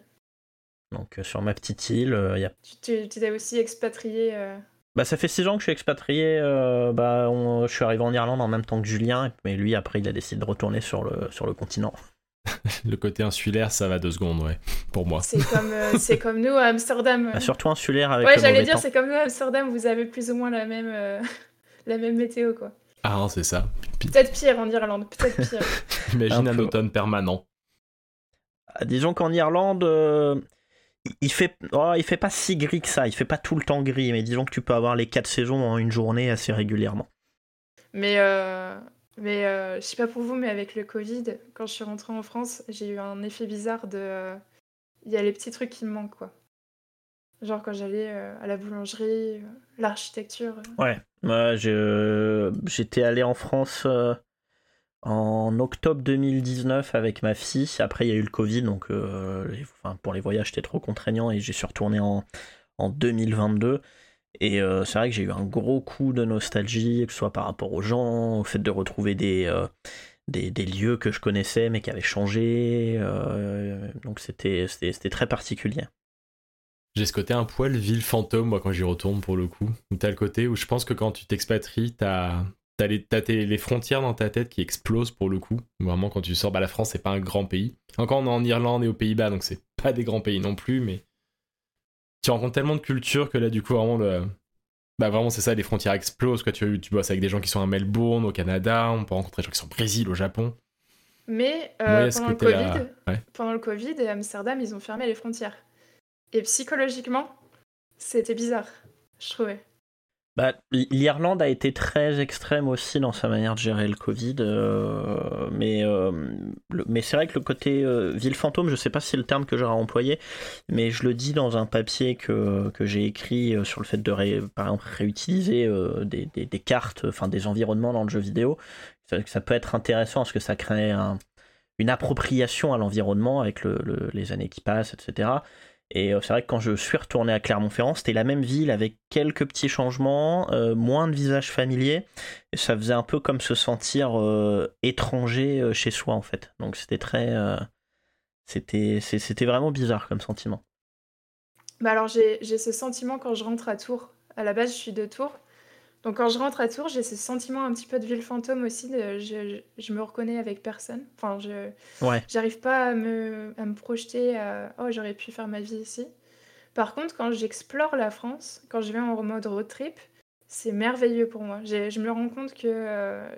Donc euh, sur ma petite île, euh, il y a... Tu t'es aussi expatrié euh Bah ça fait six ans que je suis expatrié. bah je suis arrivé en Irlande en même temps que Julien, mais lui après il a décidé de retourner sur le sur le continent. (laughs) le côté insulaire, ça va deux secondes, ouais, pour moi. C'est comme, c'est (laughs) comme nous à Amsterdam. Bah, surtout insulaire avec. Ouais, j'allais dire, c'est comme nous à Amsterdam, vous avez plus ou moins la même, (laughs) la même météo, quoi. Ah, c'est ça. Peut-être pire en Irlande, peut-être pire. Imagine un, automne permanent. Ah, disons qu'en Irlande, il fait, oh, il fait pas si gris que ça, il fait pas tout le temps gris, mais disons que tu peux avoir les quatre saisons en une journée assez régulièrement. Mais, euh, mais euh, je sais pas pour vous, mais avec le Covid, quand je suis rentrée en France, j'ai eu un effet bizarre de. Euh, il y a les petits trucs qui me manquent, quoi. Genre quand j'allais à la boulangerie, l'architecture. Ouais, moi j'étais allé en France en octobre 2019 avec ma fille. Après, il y a eu le Covid, donc euh, pour les voyages, c'était trop contraignant et j'ai suis retourné en, en 2022. Et euh, c'est vrai que j'ai eu un gros coup de nostalgie, que ce soit par rapport aux gens, au fait de retrouver des, euh, des, lieux que je connaissais mais qui avaient changé. donc c'était très particulier. J'ai ce côté un poil ville fantôme, moi, quand j'y retourne pour le coup. T'as le côté où je pense que quand tu t'expatries, t'as T'as les, les, frontières dans ta tête qui explosent pour le coup. Vraiment, quand tu sors, bah, la France, c'est pas un grand pays. Encore, on est en Irlande et aux Pays-Bas, donc c'est pas des grands pays non plus, mais tu rencontres tellement de cultures que là, du coup, vraiment, le... bah, vraiment, c'est ça, les frontières explosent. Quoi. Tu, tu bosses avec des gens qui sont à Melbourne, au Canada, on peut rencontrer des gens qui sont au Brésil, au Japon. Mais euh, pendant, le COVID, pendant le Covid, et Amsterdam, ils ont fermé les frontières. Et psychologiquement, c'était bizarre, je trouvais. Bah, L'Irlande a été très extrême aussi dans sa manière de gérer le Covid, euh, mais, euh, mais c'est vrai que le côté euh, ville fantôme, je sais pas si c'est le terme que j'aurais employé, mais je le dis dans un papier que, que j'ai écrit sur le fait de par exemple, réutiliser des, cartes, enfin des environnements dans le jeu vidéo. Ça, ça peut être intéressant parce que ça crée un, une appropriation à l'environnement avec le, les années qui passent, etc. Et euh, c'est vrai que quand je suis retourné à Clermont-Ferrand, c'était la même ville avec quelques petits changements, euh, moins de visages familiers. Et ça faisait un peu comme se sentir euh, étranger chez soi en fait. Donc c'était très, c'était, c'était vraiment bizarre comme sentiment. Bah alors j'ai, j'ai ce sentiment quand je rentre à Tours. À la base, je suis de Tours. Donc quand je rentre à Tours, j'ai ce sentiment un petit peu de ville fantôme aussi. De, je, je, me reconnais avec personne. Enfin, je ouais. j'arrive pas à me, à me projeter. À, oh, j'aurais pu faire ma vie ici. Par contre, quand j'explore la France, quand je vais en mode road trip, c'est merveilleux pour moi. Je me rends compte que euh,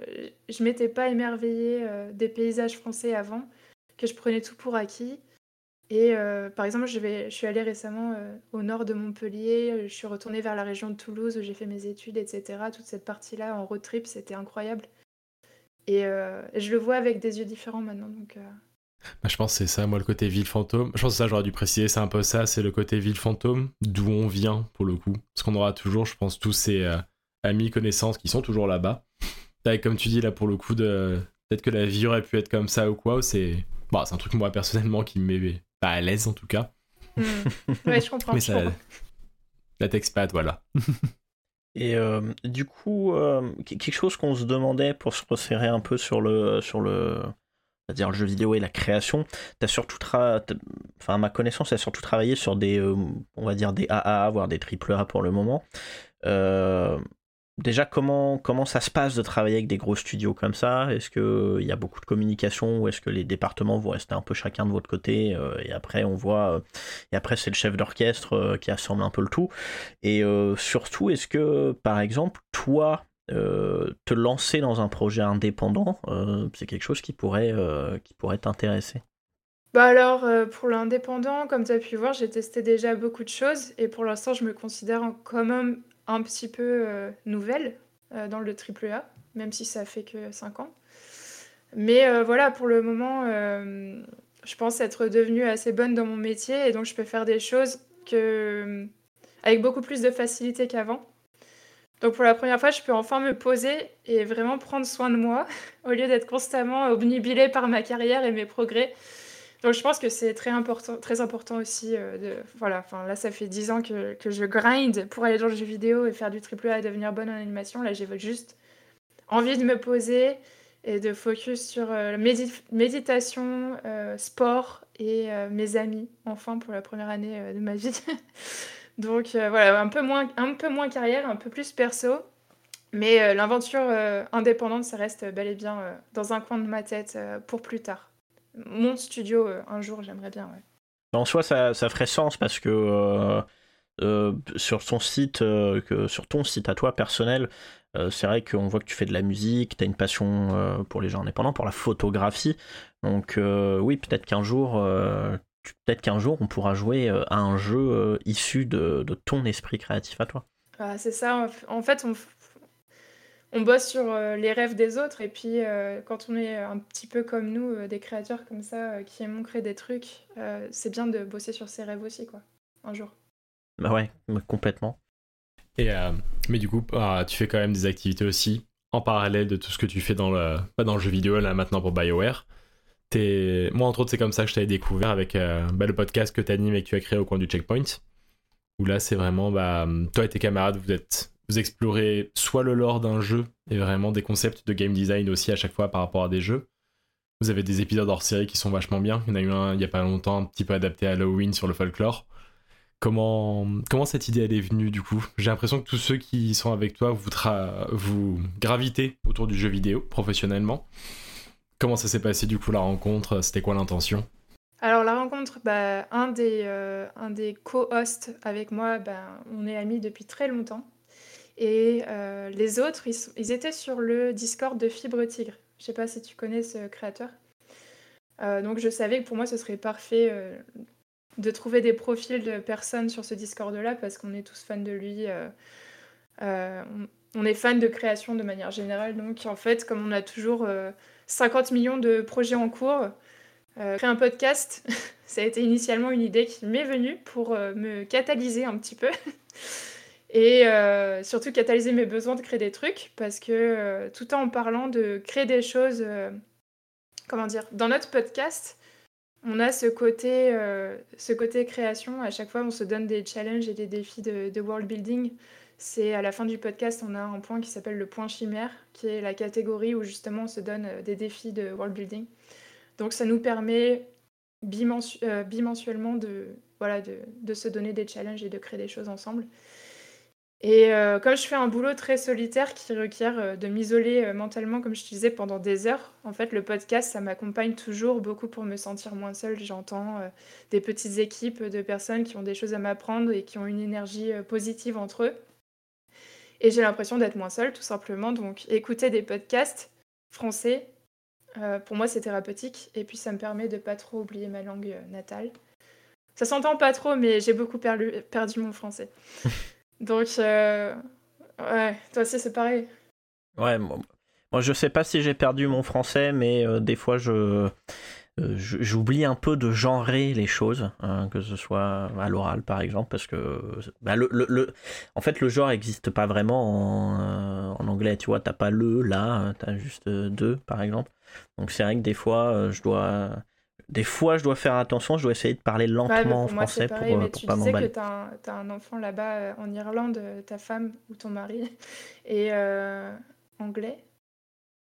je m'étais pas émerveillée euh, des paysages français avant, que je prenais tout pour acquis. Et euh, par exemple, je, suis allée récemment au nord de Montpellier, je suis retournée vers la région de Toulouse où j'ai fait mes études, etc. Toute cette partie-là en road trip, c'était incroyable. Et je le vois avec des yeux différents maintenant. Donc, bah, je pense que c'est ça, moi, le côté ville fantôme. Je pense que ça, j'aurais dû préciser, c'est un peu ça, c'est le côté ville fantôme, d'où on vient, pour le coup. Parce qu'on aura toujours, je pense, tous ces euh, amis, connaissances qui sont toujours là-bas. Comme tu dis, là, pour le coup, peut-être que la vie aurait pu être comme ça ou quoi, c'est bon, c'est un truc, moi, personnellement, qui me met pas à l'aise, en tout cas. Ouais, je comprends. (laughs) Mais ça, la voilà. (laughs) Et euh, du coup, euh, quelque chose qu'on se demandait pour se resserrer un peu sur le, sur le, c'est-à-dire le jeu vidéo et la création, tu as surtout, enfin à ma connaissance, tu as surtout travaillé sur des, euh, on va dire des AA, voire des triple A pour le moment. Euh, déjà, comment, ça se passe de travailler avec des gros studios comme ça? Est-ce qu'il y a beaucoup de communication ou est-ce que les départements vont rester un peu chacun de votre côté euh, Et après, on voit, et après, c'est le chef d'orchestre qui assemble un peu le tout. Et surtout, est-ce que, par exemple, toi, euh, te lancer dans un projet indépendant, euh, c'est quelque chose qui pourrait, euh, qui pourrait t'intéresser? Bah alors, pour l'indépendant, comme tu as pu voir, j'ai testé déjà beaucoup de choses et pour l'instant, je me considère quand même un petit peu nouvelle dans le AAA, même si ça fait que 5 ans. Mais voilà, pour le moment, je pense être devenue assez bonne dans mon métier et donc je peux faire des choses avec beaucoup plus de facilité qu'avant. Donc pour la première fois, je peux enfin me poser et vraiment prendre soin de moi (laughs) au lieu d'être constamment obnubilée par ma carrière et mes progrès. Donc je pense que c'est très important, très important aussi. Euh, de, voilà, enfin là ça fait 10 ans que, je grind pour aller dans le jeu vidéo et faire du triple A et devenir bonne en animation. Là j'ai juste envie de me poser et de focus sur euh, méditation, euh, sport et mes amis, enfin pour la première année de ma vie. (laughs) Donc euh, voilà, un peu, moins, un peu moins carrière, un peu plus perso. Mais euh, l'aventure euh, indépendante, ça reste bel et bien dans un coin de ma tête pour plus tard. Mon studio, un jour, j'aimerais bien. En soi, ça, ça, ferait sens parce que sur ton site, que, sur ton site à toi personnel, c'est vrai qu'on voit que tu fais de la musique, tu as une passion pour les gens indépendants, pour la photographie. Donc oui, peut-être qu'un jour, peut-être qu'un jour on pourra jouer euh, à un jeu euh, issu de, ton esprit créatif à toi. Ah, c'est ça, en fait on, on bosse sur euh, les rêves des autres et puis quand on est un petit peu comme nous, des créateurs comme ça qui aiment créer des trucs, c'est bien de bosser sur ses rêves aussi quoi, un jour. Bah ouais, complètement. Et mais du coup, ah, tu fais quand même des activités aussi en parallèle de tout ce que tu fais dans le, pas dans le jeu vidéo là maintenant pour BioWare. Moi, entre autres, c'est comme ça que je t'avais découvert avec euh, bah, le podcast que tu animes et que tu as créé au coin du checkpoint. Où là, c'est vraiment, bah, toi et tes camarades, vous êtes vous explorez soit le lore d'un jeu et vraiment des concepts de game design aussi à chaque fois par rapport à des jeux. Vous avez des épisodes hors série qui sont vachement bien. Il y en a eu un il y a pas longtemps, un petit peu adapté à Halloween sur le folklore. Comment, cette idée elle est venue du coup? J'ai l'impression que tous ceux qui sont avec toi, vous, gravitez autour du jeu vidéo professionnellement. Comment ça s'est passé du coup la rencontre? C'était quoi l'intention? Alors la rencontre, bah, un des, euh, des co-hosts avec moi, bah, on est amis depuis très longtemps. Et euh, les autres, ils, étaient sur le Discord de Fibre Tigre. Je sais pas si tu connais ce créateur. Euh, donc je savais que pour moi ce serait parfait de trouver des profils de personnes sur ce Discord-là parce qu'on est tous fans de lui. On, est fans de création de manière générale. Donc en fait, comme on a toujours 50 millions de projets en cours. Euh, créer un podcast, (laughs) ça a été initialement une idée qui m'est venue pour euh, me catalyser un petit peu. (laughs) Et euh, surtout catalyser mes besoins de créer des trucs, parce que tout en parlant de créer des choses, comment dire, dans notre podcast, on a ce côté, ce côté création. À chaque fois, on se donne des challenges et des défis de, de world building. C'est à la fin du podcast, on a un point qui s'appelle le point chimère, qui est la catégorie où justement on se donne euh, des défis de world building. Donc ça nous permet euh, bimensuellement de, voilà, de, se donner des challenges et de créer des choses ensemble. Et euh, comme je fais un boulot très solitaire qui requiert euh, de m'isoler euh, mentalement, comme je disais, pendant des heures, en fait, le podcast, ça m'accompagne toujours beaucoup pour me sentir moins seule. J'entends des petites équipes de personnes qui ont des choses à m'apprendre et qui ont une énergie positive entre eux. Et j'ai l'impression d'être moins seule, tout simplement. Donc, écouter des podcasts français, pour moi, c'est thérapeutique. Et puis, ça me permet de pas trop oublier ma langue natale. Ça s'entend pas trop, mais j'ai beaucoup perdu mon français. (laughs) Donc, euh, ouais, toi aussi c'est pareil. Ouais, moi, je sais pas si j'ai perdu mon français, mais euh, des fois euh, je. J'oublie un peu de genrer les choses, hein, que ce soit à l'oral par exemple, parce que bah, le, le, en fait le genre n'existe pas vraiment en, en, anglais, tu vois, t'as pas le, là, t'as juste deux par exemple. Donc c'est vrai que des fois je dois, des fois, je dois faire attention, je dois essayer de parler lentement en français pour, euh, pour tu pas m'emballer. Tu disais que tu as, un enfant là-bas euh, en Irlande, euh, ta femme ou ton mari, (laughs) et anglais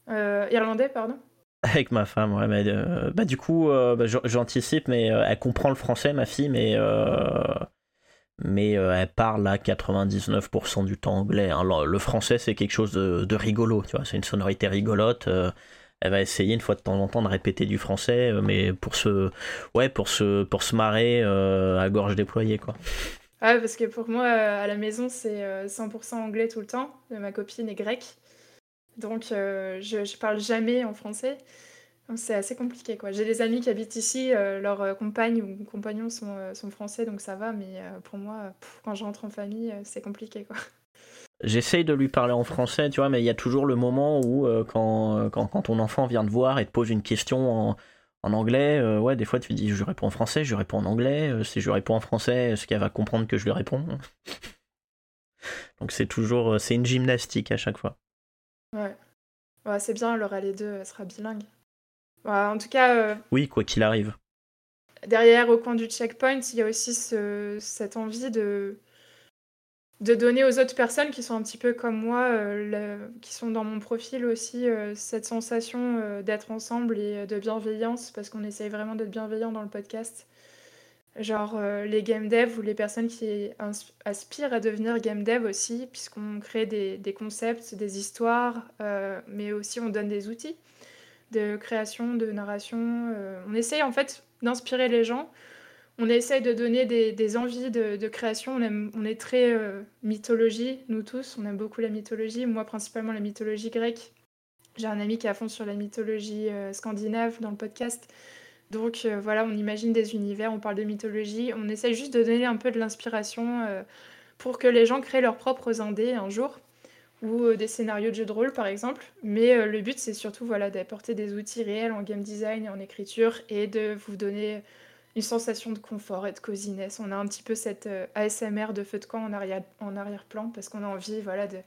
Irlandais, pardon (laughs) Avec ma femme, ouais, mais bah, du coup, bah, j'anticipe, mais elle comprend le français, ma fille, mais, mais elle parle à 99% du temps anglais. Hein. Le, français, c'est quelque chose de, de rigolo, tu vois, c'est une sonorité rigolote elle va essayer une fois de temps en temps de répéter du français, euh, mais pour se, ouais, pour se, pour se marrer euh, à gorge déployée, quoi. Ouais, parce que pour moi, à la maison, c'est 100% euh, anglais tout le temps. Ma copine est grecque. Donc, je, je parle jamais en français. C'est assez compliqué, quoi. J'ai des amis qui habitent ici, leurs compagnes ou compagnons sont, sont, français, donc ça va. Mais pour moi, quand je rentre en famille, c'est compliqué, quoi. J'essaye de lui parler en français, tu vois, mais il y a toujours le moment où euh, quand, quand, quand, ton enfant vient te voir et te pose une question en, en anglais, euh, ouais, des fois tu dis je réponds en français, je réponds en anglais. Euh, si je réponds en français, est-ce qu'elle va comprendre que je lui réponds? (laughs) Donc c'est toujours, c'est une gymnastique à chaque fois. Ouais, ouais c'est bien, elle aura les deux, elle sera bilingue. en tout cas. Oui, quoi qu'il arrive. Derrière, au coin du checkpoint, il y a aussi ce, cette envie de de donner aux autres personnes qui sont un petit peu comme moi, euh, qui sont dans mon profil aussi, euh, cette sensation euh, d'être ensemble et de bienveillance, parce qu'on essaye vraiment d'être bienveillant dans le podcast. Genre les game dev ou les personnes qui aspirent à devenir game dev aussi, puisqu'on crée des, des, concepts, des histoires, mais aussi on donne des outils de création, de narration. on essaye en fait d'inspirer les gens on essaye de donner des, envies de, création. On, est très euh, mythologie, nous tous. On aime beaucoup la mythologie. Moi, principalement la mythologie grecque. J'ai un ami qui est à fond sur la mythologie euh, scandinave dans le podcast. Donc euh, voilà, on imagine des univers, on parle de mythologie. On essaye juste de donner un peu de l'inspiration pour que les gens créent leurs propres indés un jour ou des scénarios de jeux de rôle par exemple. Mais le but c'est surtout voilà d'apporter des outils réels en game design et en écriture et de vous donner une sensation de confort et de cosiness. On a un petit peu cette euh, ASMR de feu de camp en arrière, en arrière-plan parce qu'on a envie voilà, de,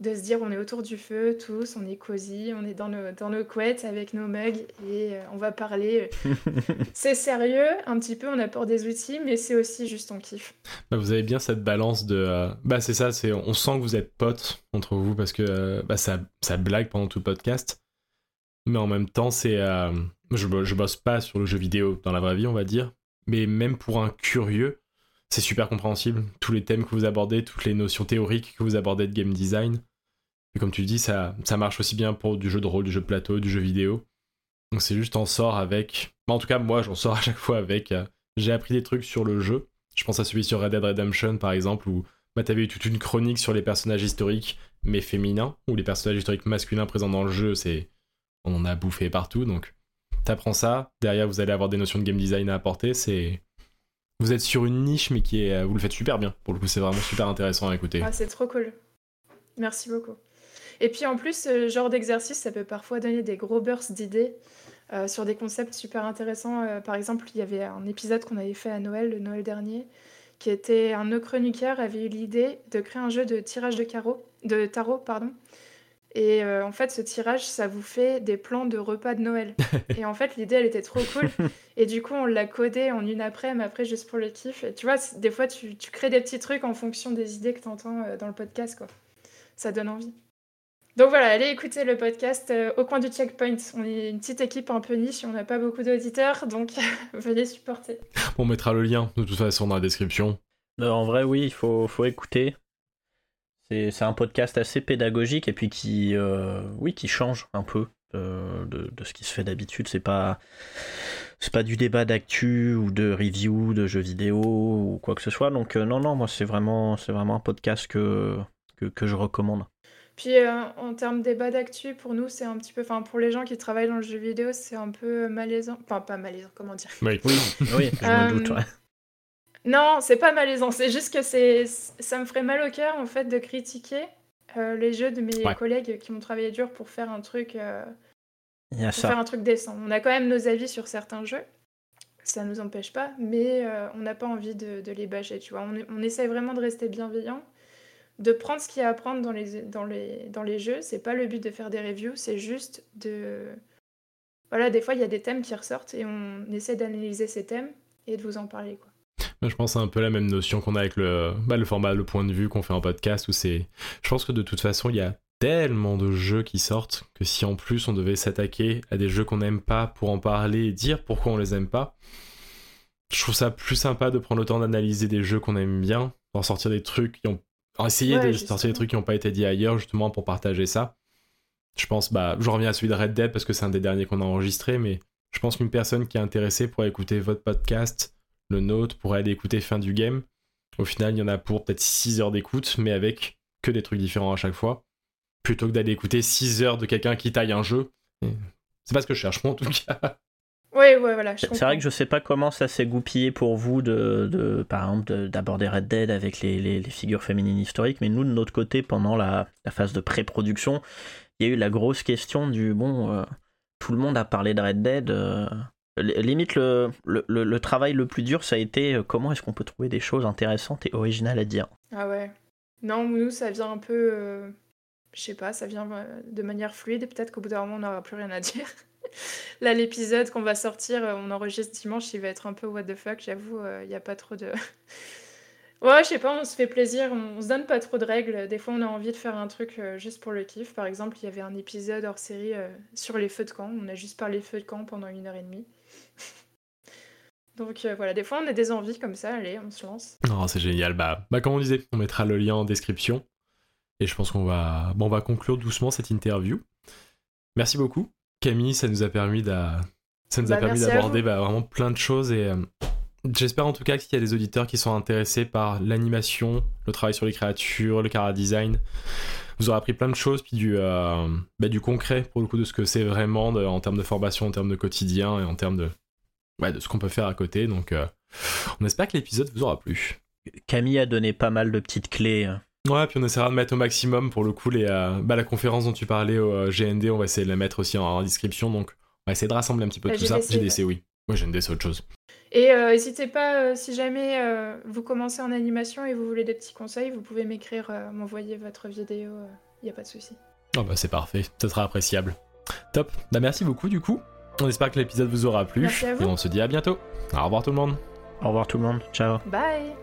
de, se dire on est autour du feu tous, on est cosy, on est dans nos, dans nos couettes avec nos mugs et euh, on va parler. (laughs) c'est sérieux, un petit peu, on apporte des outils, mais c'est aussi juste on kiffe. Bah, vous avez bien cette balance de... Euh, bah c'est ça, c'est on sent que vous êtes potes entre vous parce que bah, ça, ça blague pendant tout le podcast. Mais en même temps, c'est je, je bosse pas sur le jeu vidéo dans la vraie vie, on va dire, mais même pour un curieux, c'est super compréhensible. Tous les thèmes que vous abordez, toutes les notions théoriques que vous abordez de game design. Et comme tu dis, ça, ça marche aussi bien pour du jeu de rôle, du jeu de plateau, du jeu vidéo. Donc c'est juste en sort avec. En tout cas, moi, j'en sors à chaque fois avec. Euh, j'ai appris des trucs sur le jeu. Je pense à celui sur Red Dead Redemption, par exemple, où bah, t'avais eu toute une chronique sur les personnages historiques, mais féminins, ou les personnages historiques masculins présents dans le jeu, c'est. On en a bouffé partout, donc t'apprends ça, derrière vous allez avoir des notions de game design à apporter, c'est... Vous êtes sur une niche mais qui est... Vous le faites super bien, pour le coup c'est vraiment super intéressant à écouter. Ah, c'est trop cool. Merci beaucoup. Et puis en plus, ce genre d'exercice, ça peut parfois donner des gros bursts d'idées euh, sur des concepts super intéressants. Euh, par exemple, il y avait un épisode qu'on avait fait à Noël, le Noël dernier, qui était un no chroniqueur avait eu l'idée de créer un jeu de tirage de, carreau, de tarot, pardon, et euh, en fait, ce tirage, ça vous fait des plans de repas de Noël. (laughs) et en fait, l'idée, elle était trop cool. Et du coup, on l'a codé en une après, mais après, juste pour le kiff. Et tu vois, des fois, tu, tu, crées des petits trucs en fonction des idées que tu entends euh, dans le podcast, quoi. Ça donne envie. Donc voilà, allez écouter le podcast euh, au coin du checkpoint. On est une petite équipe un peu niche, on n'a pas beaucoup d'auditeurs, donc (laughs) venez supporter. On mettra le lien de toute façon dans la description. en vrai, oui, il faut, faut écouter. C'est un podcast assez pédagogique et puis qui, euh, oui, qui change un peu de, de, ce qui se fait d'habitude. C'est pas, c'est pas du débat d'actu ou de review de jeux vidéo ou quoi que ce soit. Donc non, non, moi c'est vraiment, c'est vraiment un podcast que, que, que je recommande. Puis euh, en termes de débat d'actu, pour nous, c'est un petit peu. Enfin, pour les gens qui travaillent dans le jeu vidéo, c'est un peu malaisant. Enfin, pas malaisant, comment dire Oui, oui, (laughs) oui je me doute, ouais. Euh, non, c'est pas malaisant. C'est juste que c'est, ça me ferait mal au cœur, en fait, de critiquer euh, les jeux de mes collègues qui ont travaillé dur pour faire un truc. A pour faire un truc décent. On a quand même nos avis sur certains jeux. Ça nous empêche pas, mais on n'a pas envie de, les bâcher, tu vois. On, on essaie vraiment de rester bienveillant de prendre ce qu'il y a à prendre dans les, dans les, dans les jeux. C'est pas le but de faire des reviews, c'est juste de. Voilà, des fois, il y a des thèmes qui ressortent et on essaie d'analyser ces thèmes et de vous en parler, quoi. Je pense que c'est un peu la même notion qu'on a avec le, bah, le format, le point de vue qu'on fait en podcast, où c'est. Je pense que de toute façon, il y a tellement de jeux qui sortent que si en plus on devait s'attaquer à des jeux qu'on n'aime pas pour en parler et dire pourquoi on les aime pas, je trouve ça plus sympa de prendre le temps d'analyser des jeux qu'on aime bien, d'en sortir des trucs qui ont essayer de sortir des trucs qui n'ont pas été dit ailleurs, justement, pour partager ça. Je pense, bah, je reviens à celui de Red Dead parce que c'est un des derniers qu'on a enregistré, mais je pense qu'une personne qui est intéressée pourrait écouter votre podcast, le nôtre, pourrait aller écouter Fin du Game. Au final, il y en a pour peut-être 6 heures d'écoute, mais avec que des trucs différents à chaque fois. Plutôt que d'aller écouter 6 heures de quelqu'un qui taille un jeu. C'est pas ce que je cherche, moi, en tout cas. Oui, voilà. C'est vrai que je sais pas comment ça s'est goupillé pour vous, de, de par exemple, d'aborder Red Dead avec les, les, figures féminines historiques, mais nous, de notre côté, pendant la, la phase de pré-production, il y a eu la grosse question du bon, euh, tout le monde a parlé de Red Dead. Euh, limite, le, travail le plus dur, ça a été euh, comment est-ce qu'on peut trouver des choses intéressantes et originales à dire? Ah ouais. Non, nous, ça vient un peu. je sais pas, ça vient de manière fluide. Peut-être qu'au bout d'un moment, on n'aura plus rien à (laughs) dire. Là, l'épisode qu'on va sortir, euh, on enregistre dimanche, il va être un peu what the fuck, j'avoue, il euh, n'y a pas trop de. (laughs) ouais, je sais pas, on se fait plaisir, on, se donne pas trop de règles. Des fois, on a envie de faire un truc euh, juste pour le kiff. Par exemple, il y avait un épisode hors série sur les feux de camp. On a juste parlé feux de camp pendant une heure et demie. Donc voilà, des fois on a des envies comme ça, allez, on se lance. Non, c'est génial. Bah, bah, comme on disait, on mettra le lien en description. Et je pense qu'on va, bon, on va conclure doucement cette interview. Merci beaucoup. Camille, ça nous a permis bah, d'aborder bah, vraiment plein de choses et euh, j'espère en tout cas qu'il y a des auditeurs qui sont intéressés par l'animation, le travail sur les créatures, le cara design. Vous aurez appris plein de choses puis du, euh, bah, du concret pour le coup de ce que c'est vraiment en termes de formation, en termes de quotidien et en termes de, de ce qu'on peut faire à côté. Donc euh, on espère que l'épisode vous aura plu. Camille a donné pas mal de petites clés hein. Ouais, puis on essaiera de mettre au maximum pour le coup les, euh, bah, la conférence dont tu parlais au euh, GND, on va essayer de la mettre aussi en, description. Donc on va essayer de rassembler un petit peu tout ça. GDC, oui. Moi, GND, c'est autre chose. Et euh, n'hésitez pas, si jamais vous commencez en animation et vous voulez des petits conseils, vous pouvez m'écrire, m'envoyer votre vidéo, il n'y a pas de souci. Oh bah c'est parfait, ce sera appréciable. Top, bah merci beaucoup du coup. On espère que l'épisode vous aura plu. Merci à vous. Et on se dit à bientôt. Au revoir tout le monde. Au revoir tout le monde. Ciao. Bye.